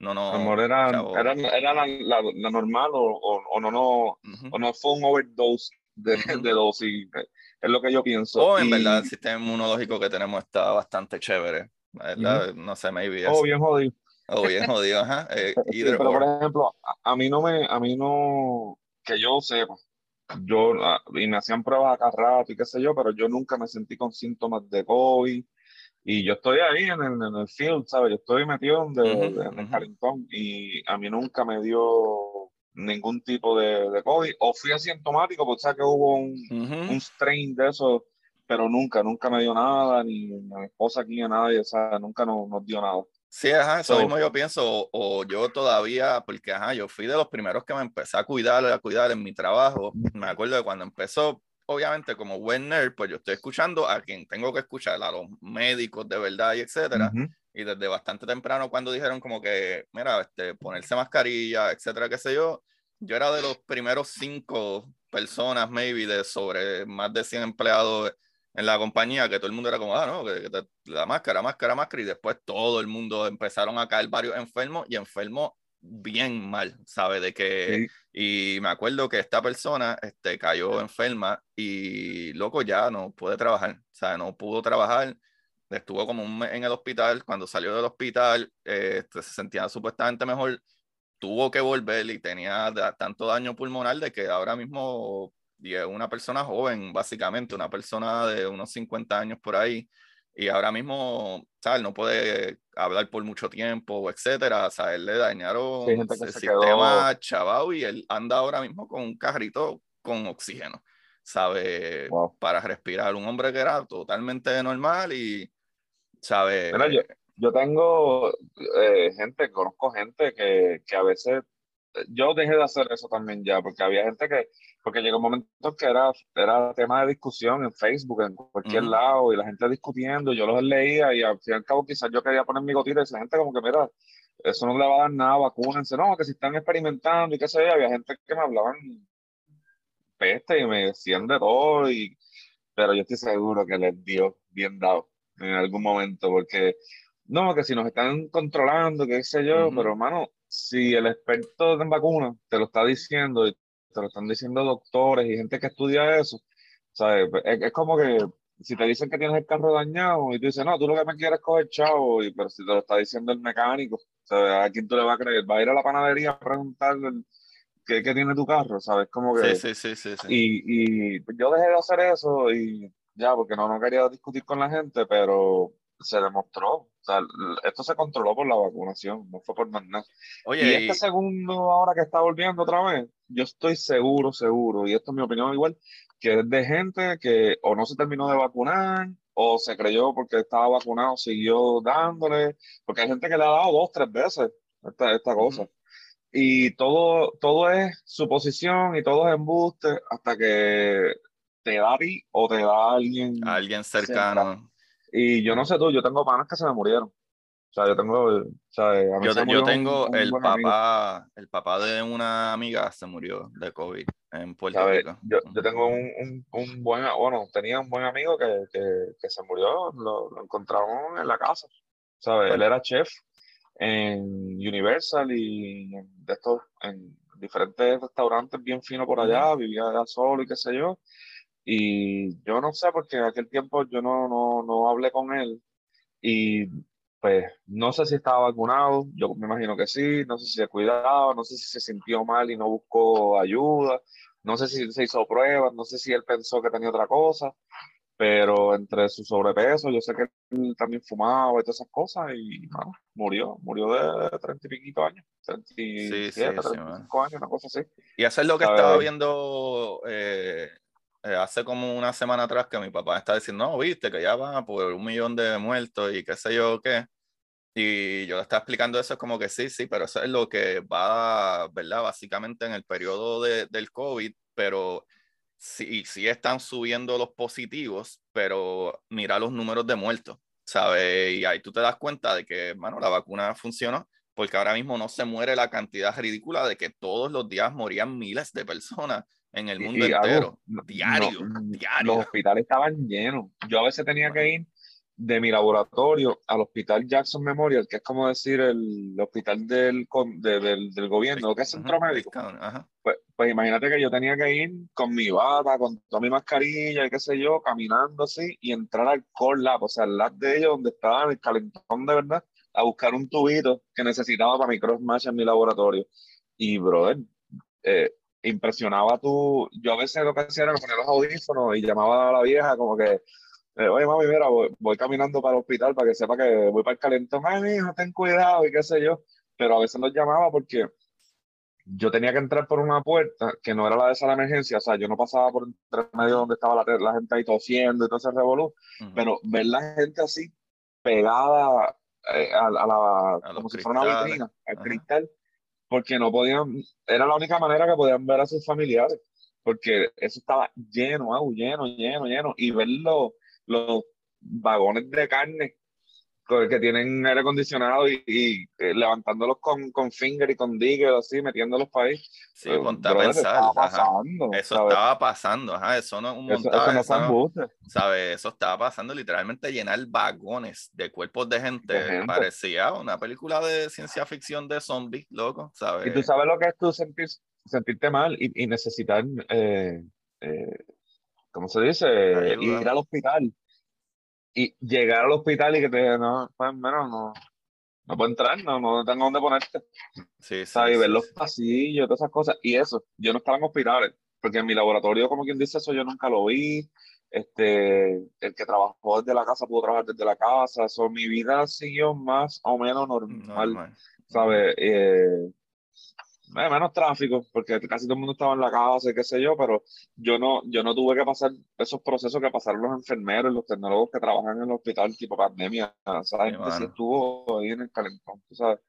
A: no
B: no era, era, era la, la, normal o, o, no, no, o no fue un overdose de, de, dosis, es lo que yo pienso.
A: O en verdad el sistema inmunológico que tenemos está bastante chévere, ¿verdad? No sé, maybe.
B: Oh, bien jodido.
A: Oh, bien jodido, ajá. Eh,
B: pero por ejemplo, a, mí no me, a mí no, que yo sepa, yo, y me hacían pruebas acá rato y qué sé yo, pero yo nunca me sentí con síntomas de COVID. Y yo estoy ahí en el, en el field, ¿sabes? Yo estoy metido en, el Carrington y a mí nunca me dio ningún tipo de, de COVID. O fui asintomático, porque sabes que hubo un, un strain de eso, pero nunca, nunca me dio nada, ni a mi esposa aquí, a nadie, o sea, nunca nos, nos dio nada.
A: Sí, ajá, eso mismo yo pienso, o, yo todavía, porque ajá, yo fui de los primeros que me empecé a cuidar, a cuidar en mi trabajo. Me acuerdo de cuando empezó, obviamente como buen nerd, pues yo estoy escuchando a quien tengo que escuchar, a los médicos de verdad y etcétera. Y desde bastante temprano cuando dijeron como que, mira, este, ponerse mascarilla, etcétera, qué sé yo, yo era de los primeros cinco personas, maybe, de sobre más de 100 empleados en la compañía que todo el mundo era como, ah, no, que, la máscara, máscara, máscara, y después todo el mundo empezaron a caer varios enfermos y enfermos bien mal, ¿sabes? De que, y me acuerdo que esta persona este, cayó enferma y loco ya no puede trabajar, o sea, no pudo trabajar, estuvo como un mes en el hospital, cuando salió del hospital eh, se sentía supuestamente mejor, tuvo que volver y tenía tanto daño pulmonar de que ahora mismo una persona joven, básicamente, una persona de unos 50 años por ahí, y ahora mismo, ¿sabes? No puede hablar por mucho tiempo, etcétera, o sea, él le dañaron el sistema chavao y él anda ahora mismo con un carrito con oxígeno, ¿sabe? Para respirar, un hombre que era totalmente normal y, ¿sabe?
B: yo, tengo eh, gente, conozco gente que, que a veces yo dejé de hacer eso también ya, porque había gente que, porque llegó un momento que era, era tema de discusión en Facebook, en cualquier lado, y la gente discutiendo, yo los leía y al fin y al cabo quizás yo quería poner mi gotita y esa gente como que, mira, eso no le va a dar nada, vacúnense, no, que si están experimentando y qué sé yo, había gente que me hablaban peste y me decían de todo, y, pero yo estoy seguro que les dio bien dado en algún momento, porque no, que si nos están controlando, qué sé yo, pero hermano, si el experto en vacunas te lo está diciendo y te lo están diciendo doctores y gente que estudia eso, ¿sabes? Es, como que si te dicen que tienes el carro dañado y tú dices, no, tú lo que me quieres es coger chavo, y, pero si te lo está diciendo el mecánico, ¿sabes? ¿A quién tú le vas a creer? ¿Va a ir a la panadería a preguntarle qué, qué tiene tu carro? ¿Sabes? Como que...
A: Sí, sí, sí, sí,
B: Y, y yo dejé de hacer eso y ya, porque no, no quería discutir con la gente, pero se demostró, o sea, esto se controló por la vacunación, no fue por más nada. Oye, y este segundo ahora que está volviendo otra vez, yo estoy seguro, seguro, y esto es mi opinión igual, que es de gente que o no se terminó de vacunar, o se creyó porque estaba vacunado, siguió dándole, porque hay gente que le ha dado dos, tres veces esta, esta cosa. Y todo, todo es suposición y todo es embuste hasta que te da a ti o te da a alguien.
A: alguien cercano.
B: Y yo no sé tú, yo tengo panas que se me murieron. O sea, yo tengo, o sea,
A: yo, tengo el papá, el papá de una amiga se murió de COVID en Puerto Rico.
B: Yo, yo tengo un, un, un, buen, bueno, tenía un buen amigo que, que, que se murió, lo, lo, encontraron en la casa. ¿Sabes? Él era chef en Universal y de estos, en diferentes restaurantes bien finos por allá, vivía allá solo y qué sé yo. Y yo no sé, porque en aquel tiempo yo no, no, no hablé con él y pues no sé si estaba vacunado, yo me imagino que sí, no sé si se cuidaba, no sé si se sintió mal y no buscó ayuda, no sé si se hizo pruebas, no sé si él pensó que tenía otra cosa, pero entre su sobrepeso, yo sé que él también fumaba y todas esas cosas y murió, murió de treinta y piquito años, treinta y siete, cinco años, una cosa así.
A: Y hacer lo que estaba viendo eh, eh, hace como una semana atrás que mi papá está diciendo, no, viste, que ya va por un millón de muertos y qué sé yo qué. Y yo le estaba explicando eso, es como que sí, sí, pero eso es lo que va, ¿verdad? Básicamente en el periodo de, del COVID, pero sí, sí están subiendo los positivos, pero mira los números de muertos, ¿sabes? Y ahí tú te das cuenta de que, bueno, la vacuna funcionó, porque ahora mismo no se muere la cantidad ridícula de que todos los días morían miles de personas en el mundo entero. diario, diario.
B: Los hospitales estaban llenos. Yo a veces tenía que ir de mi laboratorio al hospital Jackson Memorial, que es como decir el, hospital del, del, del, gobierno, que es centro médico. Pues, pues, imagínate que yo tenía que ir con mi bata, con toda mi mascarilla y qué sé yo, caminando así y entrar al core lab, o sea, al lab de ellos donde estaba el calentón de verdad, a buscar un tubito que necesitaba para mi cross match en mi laboratorio. Y, brother, eh, impresionaba tú. Yo a veces lo que hacía era poner los audífonos y llamaba a la vieja como que, eh, oye mami, mira, voy, caminando para el hospital para que sepa que voy para el calentón. Ay, mi hijo, ten cuidado y qué sé yo. Pero a veces los llamaba porque yo tenía que entrar por una puerta que no era la de esa emergencia, o sea, yo no pasaba por entre medio donde estaba la, la gente ahí tosiendo y todo ese revolú, pero ver la gente así pegada eh, a, la, como si fuera una vitrina, al cristal, porque no podían, era la única manera que podían ver a sus familiares, porque eso estaba lleno, lleno, lleno, lleno, y ver los, los vagones de carne que tienen aire acondicionado y, y eh, levantándolos con, con finger y con digger, así, metiéndolos para ahí.
A: Sí, eh, ponte a pensar. Pasando, eso estaba pasando, ajá, eso no es un montaje. Eso, no ¿sabes? Eso estaba pasando literalmente llenar vagones de cuerpos de gente. Parecía una película de ciencia ficción de zombies, loco, ¿sabes?
B: Y tú sabes lo que es tú sentir, sentirte mal y, y necesitar, eh, ¿cómo se dice? Ir al hospital y llegar al hospital y que te no, pues, menos no, no puedo entrar, no, no tengo dónde ponerte. Sí, sí. Y ver los pasillos, todas esas cosas. Y eso, yo no estaba en hospitales, porque en mi laboratorio, como quien dice eso, yo nunca lo vi. Este, el que trabajó desde la casa pudo trabajar desde la casa. Eso, mi vida siguió más o menos normal, normal. ¿sabes? Eh, eh, menos tráfico, porque casi todo el mundo estaba en la casa y qué sé yo, pero yo no, yo no tuve que pasar esos procesos que pasaron los enfermeros y los tecnólogos que trabajan en el hospital tipo pandemia, ¿sabes? Sí, estuvo ahí en el calentón, ¿sabes?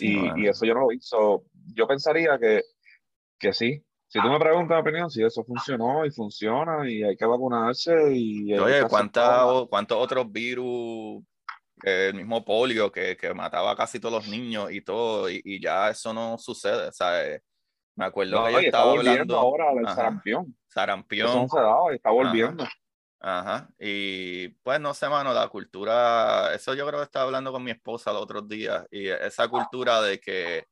B: y, y, eso yo no lo hizo. Yo pensaría que, que sí. Si tú me preguntas mi opinión, si eso funcionó y funciona y hay que vacunarse y...
A: Oye, ¿cuántos otros virus el mismo polio que, que, mataba a casi todos los niños y todo, y, ya eso no sucede, ¿sabes? Me acuerdo que yo estaba hablando
B: ahora del sarampión.
A: Sarampión.
B: Eso no se daba, está volviendo.
A: Ajá. Y pues no sé, mano, la cultura, eso yo creo que estaba hablando con mi esposa los otros días, y esa cultura de que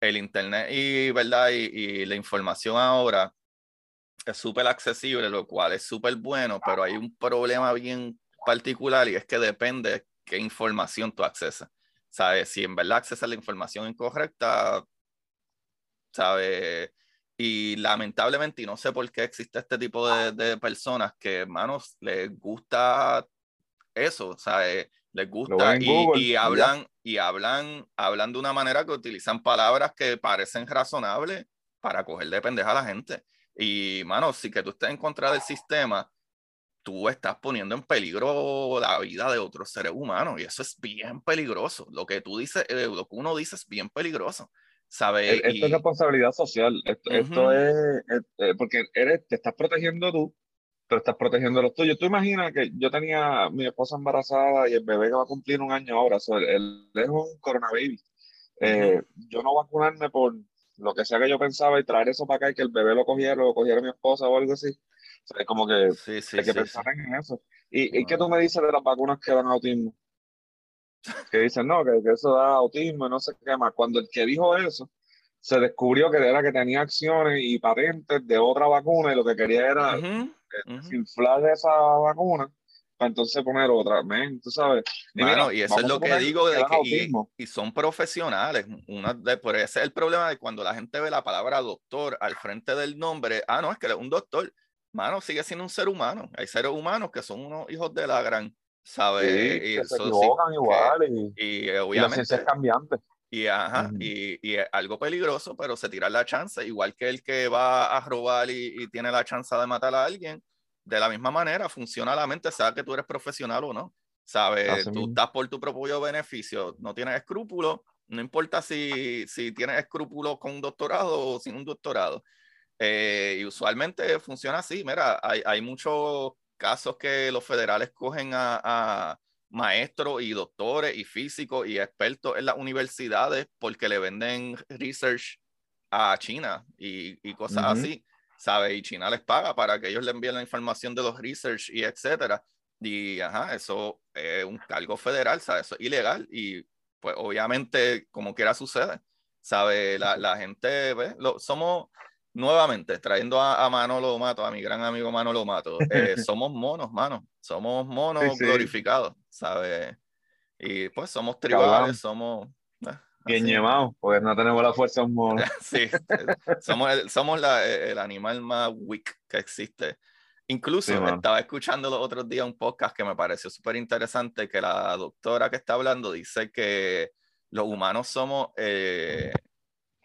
A: el internet y, ¿verdad? Y, y la información ahora es súper accesible, lo cual es súper bueno, pero hay un problema bien particular y es que depende qué información tú accesas. ¿Sabes? Si en verdad accesas la información incorrecta, ¿sabes? Y lamentablemente, y no sé por qué existe este tipo de, de personas que, hermanos, les gusta eso, ¿sabes? Les gusta y, hablan, y hablan, hablan de una manera que utilizan palabras que parecen razonables para coger de pendeja a la gente. Y, mano, si que tú estés en contra del sistema, tú estás poniendo en peligro la vida de otros seres humanos y eso es bien peligroso. Lo que tú dices, eh, lo que uno dice es bien peligroso. ¿sabes?
B: Esto es responsabilidad social. Esto, es, eh, porque eres, te estás protegiendo tú, pero estás protegiendo a los tuyos. Tú imaginas que yo tenía mi esposa embarazada y el bebé que va a cumplir un año ahora, él, es un coronavirus. Eh, yo no vacunarme por lo que sea que yo pensaba y traer eso para acá y que el bebé lo cogiera, lo cogiera mi esposa o algo así es como que hay que pensar en eso. ¿Y, ¿Y, qué tú me dices de las vacunas que dan autismo? Que dicen, no, que, que eso da autismo y no sé qué más. Cuando el que dijo eso, se descubrió que era que tenía acciones y patentes de otra vacuna y lo que quería era inflar esa vacuna para entonces poner otra, men, tú sabes.
A: Y, y eso es lo que digo, de que, y, son profesionales. Una de, por ese es el problema de cuando la gente ve la palabra doctor al frente del nombre, ah, no, es que es un doctor mano, sigue siendo un ser humano. Hay seres humanos que son unos hijos de la gran, ¿sabes?
B: y que se equivocan igual
A: y, obviamente.
B: Y es cambiante.
A: Y, ajá, y, y, es algo peligroso, pero se tira la chance, igual que el que va a robar y, tiene la chance de matar a alguien, de la misma manera funciona la mente, sea que tú eres profesional o no. ¿Sabes? tú estás por tu propio beneficio, no tienes escrúpulos, no importa si, si tienes escrúpulos con un doctorado o sin un doctorado. Eh, y usualmente funciona así. Mira, hay, hay, muchos casos que los federales cogen a, maestros y doctores y físicos y expertos en las universidades porque le venden research a China y, y cosas así, ¿sabes? Y China les paga para que ellos le envíen la información de los research y etcétera. Y ajá, eso es un cargo federal, ¿sabes? Eso es ilegal y pues obviamente como quiera sucede, ¿sabe? La, la gente, ¿ves? Lo, somos nuevamente, trayendo a, Manolo Mato, a mi gran amigo Manolo Mato, eh, somos monos, mano. Somos monos glorificados, ¿sabes? Y pues somos tribales, somos...
B: Eh, Bien llevados, porque no tenemos la fuerza un mono.
A: sí, eh, somos, el, somos la, el animal más weak que existe. Incluso estaba escuchando los otros días un podcast que me pareció súper interesante, que la doctora que está hablando dice que los humanos somos...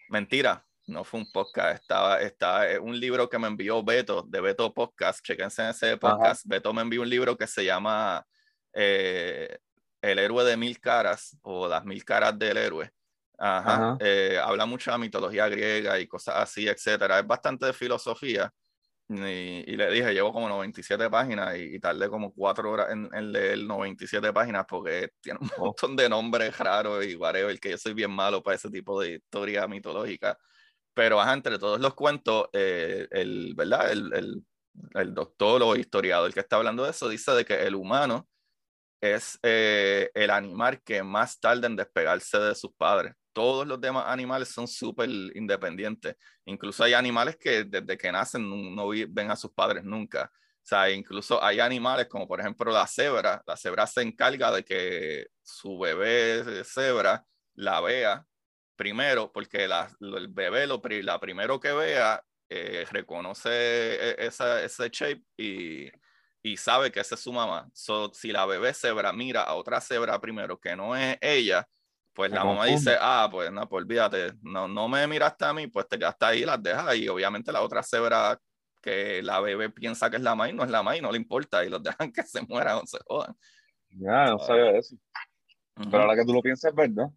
A: mentira, no fue un podcast, estaba, estaba un libro que me envió Beto, de Beto Podcast, chequense en ese podcast, Beto me envió un libro que se llama eh, El héroe de mil caras o Las mil caras del héroe. Ajá. Eh, habla mucho de mitología griega y cosas así, etcétera. Es bastante de filosofía. Y, le dije, llevo como 97 páginas y, tardé como cuatro horas en, en, leer 97 páginas porque tiene un oh. montón de nombres raros y whatever, que yo soy bien malo para ese tipo de historia mitológica. Pero ajá, entre todos los cuentos, eh, el, ¿verdad? El, el, el, doctor o historiador que está hablando de eso dice de que el humano es eh, el animal que más tarda en despegarse de sus padres todos los demás animales son súper independientes. Incluso hay animales que desde que nacen no, ven a sus padres nunca. O sea, incluso hay animales como por ejemplo la cebra. La cebra se encarga de que su bebé cebra la vea primero, porque el bebé lo, la primero que vea eh, reconoce e, esa, ese shape y, y, sabe que esa es su mamá. si la bebé cebra mira a otra cebra primero que no es ella, pues la mamá dice, ah, pues no, pues olvídate, no, no me miraste a mí, pues te quedaste ahí y las dejas. Y obviamente la otra cebra que la bebé piensa que es la maíz, no es la maíz, no le importa y los dejan que se mueran o se jodan.
B: Ya, no sabía eso. Pero ahora que tú lo piensas, ¿verdad?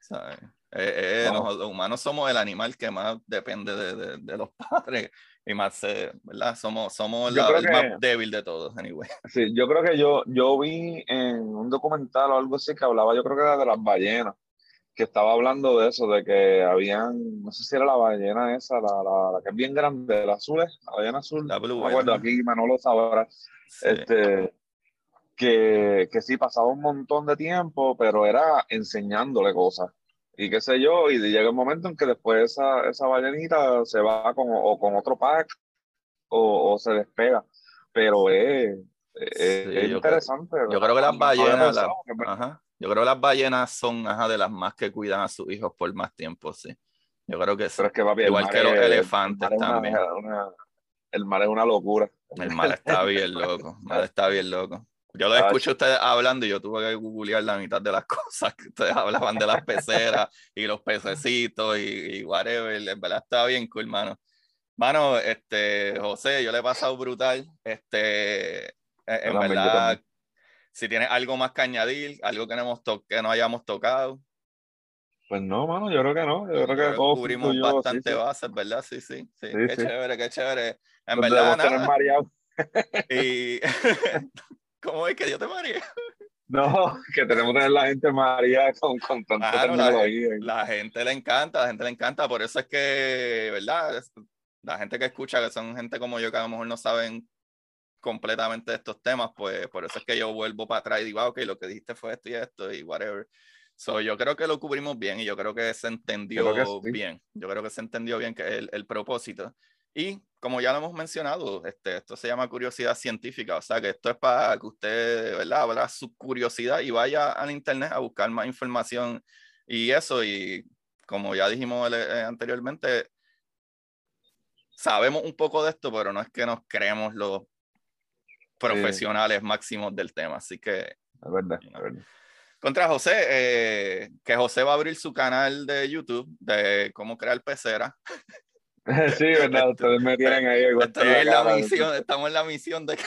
A: ¿Sabes? Eh, eh, los humanos somos el animal que más depende de, de, de los padres y más, eh, ¿verdad? Somos, somos la, el más débil de todos, anyway.
B: Sí, yo creo que yo, yo vi en un documental o algo así que hablaba, yo creo que era de las ballenas, que estaba hablando de eso, de que habían, no sé si era la ballena esa, la, la, la que es bien grande, la azul, la ballena azul. La blue. Me aquí Manolo sabrá. Este, que, que sí, pasaba un montón de tiempo, pero era enseñándole cosas y qué sé yo, y llega un momento en que después esa, esa ballenita se va con, o con otro pack o, o se despega. Pero es, interesante.
A: yo creo que las ballenas, yo creo que las ballenas son ajá, de las más que cuidan a sus hijos por más tiempo, sí. Yo creo que sí. Igual que los elefantes también.
B: el mar es una locura.
A: El mar está bien loco. El mar está bien loco. Yo lo escucho a ustedes hablando y yo tuve que googlear la mitad de las cosas que ustedes hablaban de las peceras y los pececitos y, whatever. En verdad está bien cool, mano. Mano, este, José, yo le he pasado brutal. Este, e, en verdad, si tienes algo más que añadir, algo que no, que no hayamos tocado.
B: Pues no, mano, yo creo que no. Yo creo que
A: cubrimos bastante bases, ¿verdad? Sí, sí, sí. qué chévere, qué chévere. En verdad, nada. Y ¿Cómo es que Dios te María?
B: No, que tenemos que tener la gente María con, con tanta tecnología.
A: La, gente le encanta, la gente le encanta, por eso es que, ¿verdad? La gente que escucha, que son gente como yo que a lo mejor no saben completamente de estos temas, pues por eso es que yo vuelvo para atrás y digo, ah, ok, lo que dijiste fue esto y esto y whatever. So, yo creo que lo cubrimos bien y yo creo que se entendió bien. Yo creo que se entendió bien que el, el propósito. Y como ya lo hemos mencionado, este, esto se llama curiosidad científica, o sea que esto es para que usted, ¿verdad?, abra su curiosidad y vaya al internet a buscar más información y eso, y como ya dijimos eh, anteriormente, sabemos un poco de esto, pero no es que nos creemos los profesionales máximos del tema, así que...
B: Es verdad, es verdad.
A: Contra José, eh, que José va a abrir su canal de YouTube de cómo crear pecera.
B: Sí, verdad, ustedes me tienen ahí.
A: en la misión, estamos en la misión de.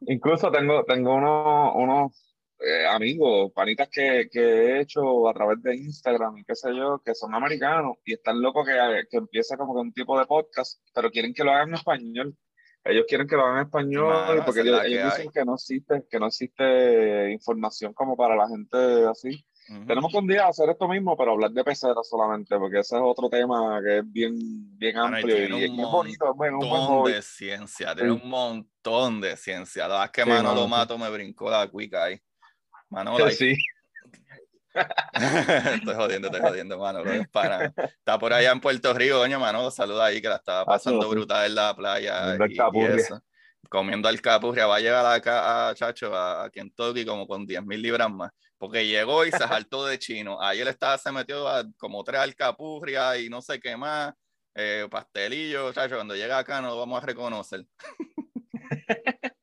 B: Incluso tengo, tengo unos, unos eh, amigos, panitas que, que, he hecho a través de Instagram y qué sé yo, que son americanos y están locos que, que empiece como que un tipo de podcast, pero quieren que lo hagan en español. Ellos quieren que lo hagan en español porque ellos, dicen que no existe, que no existe información como para la gente así. Tenemos que un día hacer esto mismo, pero hablar de peceras solamente, porque ese es otro tema que es bien, bien amplio y, es bonito. Es bueno,
A: un montón de ciencia, tiene un montón de ciencia. La verdad es que Manolo Mato me brincó la cuica ahí. Manolo.
B: Sí.
A: estoy jodiendo, estoy jodiendo, Manolo. Para. Está por allá en Puerto Rico, doña Manolo. Saluda ahí que la estaba pasando brutal en la playa. Y, y eso comiendo alcapurria, va a llegar acá a Chacho, a, a Kentucky como con 10 mil libras más, porque llegó y se saltó de chino. Ahí él estaba, se metió a como tres alcapurrias y no sé qué más, eh, pastelillo, Chacho, cuando llega acá no lo vamos a reconocer.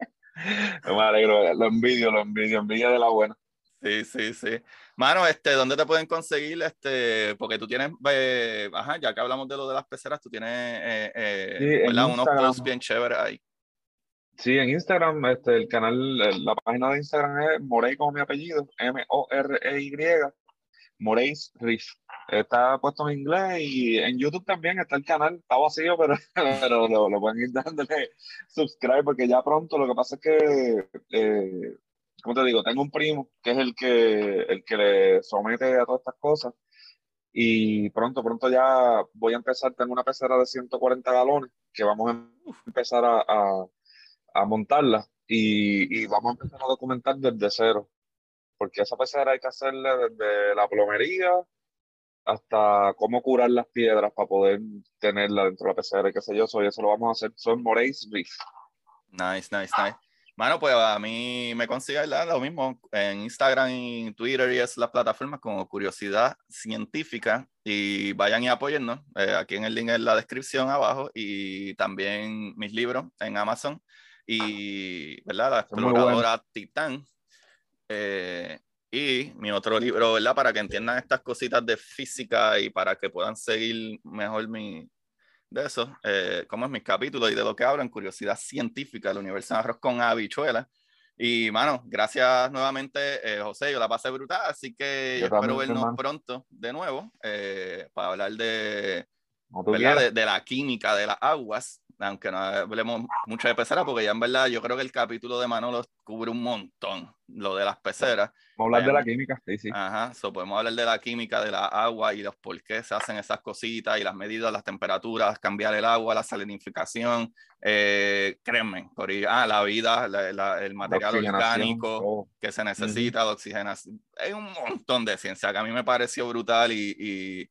B: me alegro, lo envidio, lo envidio, envidia de la buena.
A: Sí, sí, sí. Mano, este, ¿dónde te pueden conseguir? Este, porque tú tienes, eh, ajá, ya que hablamos de lo de las peceras, tú tienes eh, eh unos posts bien chéveres ahí.
B: Sí, en Instagram, este, el canal, la página de Instagram es Morey como mi apellido, M-O-R-E-Y. Moraes Riff. Está puesto en inglés y en YouTube también está el canal. Está vacío, pero, pero lo, pueden ir dándole subscribe porque ya pronto lo que pasa es que, eh, como te digo, tengo un primo que es el que, el que le somete a todas estas cosas y pronto, pronto ya voy a empezar, tengo una pecera de 140 galones que vamos a empezar a, a, montarla y, y, vamos a empezar a documentar desde cero. Porque esa pecera hay que hacerla desde la plomería hasta cómo curar las piedras para poder tenerla dentro de la pecera y qué sé yo. Soy, eso lo vamos a hacer. Son Moraes Reef.
A: Nice, nice, nice. Bueno, pues a mí me consigue lo mismo en Instagram y Twitter y es las plataformas como Curiosidad Científica y vayan y apoyennos. Eh, aquí en el link en la descripción abajo y también mis libros en Amazon y, ¿verdad? La exploradora Titán. Eh, y mi otro libro, ¿verdad? Para que entiendan estas cositas de física y para que puedan seguir mejor mi, de eso, eh, como es mi capítulo y de lo que hablan, curiosidad científica del universo de arroz con habichuela. Y, mano, gracias nuevamente, eh, José, yo la pasé brutal, así que espero vernos pronto de nuevo eh, para hablar de, de, de, la química de las aguas aunque no hablemos mucho de peceras, porque ya en verdad yo creo que el capítulo de Manolo cubre un montón lo de las peceras.
B: Vamos a hablar de la química, sí, sí.
A: Ajá, so podemos hablar de la química de la agua y los por qué se hacen esas cositas y las medidas, las temperaturas, cambiar el agua, la salinificación, eh, créanme, por ah, la vida, el material orgánico que se necesita, de oxigenación. Hay un montón de ciencia que a mí me pareció brutal y, y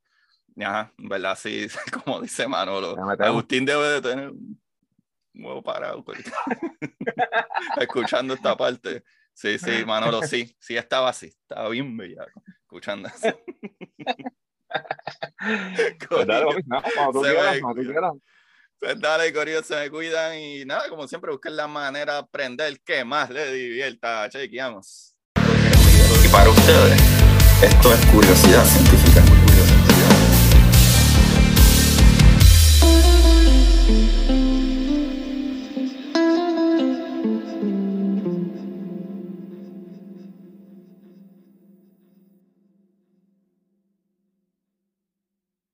A: Ajá, ¿verdad? Sí, como dice Manolo. Agustín debe de tener un huevo parado. Pues. Escuchando esta parte. Sí, sí, Manolo, sí, sí estaba así, estaba bien bellaco, escuchando eso. pues dale, no, cuando tú quieras, cuando tú quieras. Pues dale, Corillo, se me cuidan y nada, como siempre, busquen la manera de aprender que más les divierta. Chequeamos. Y para ustedes, esto es. Curiosidad científica.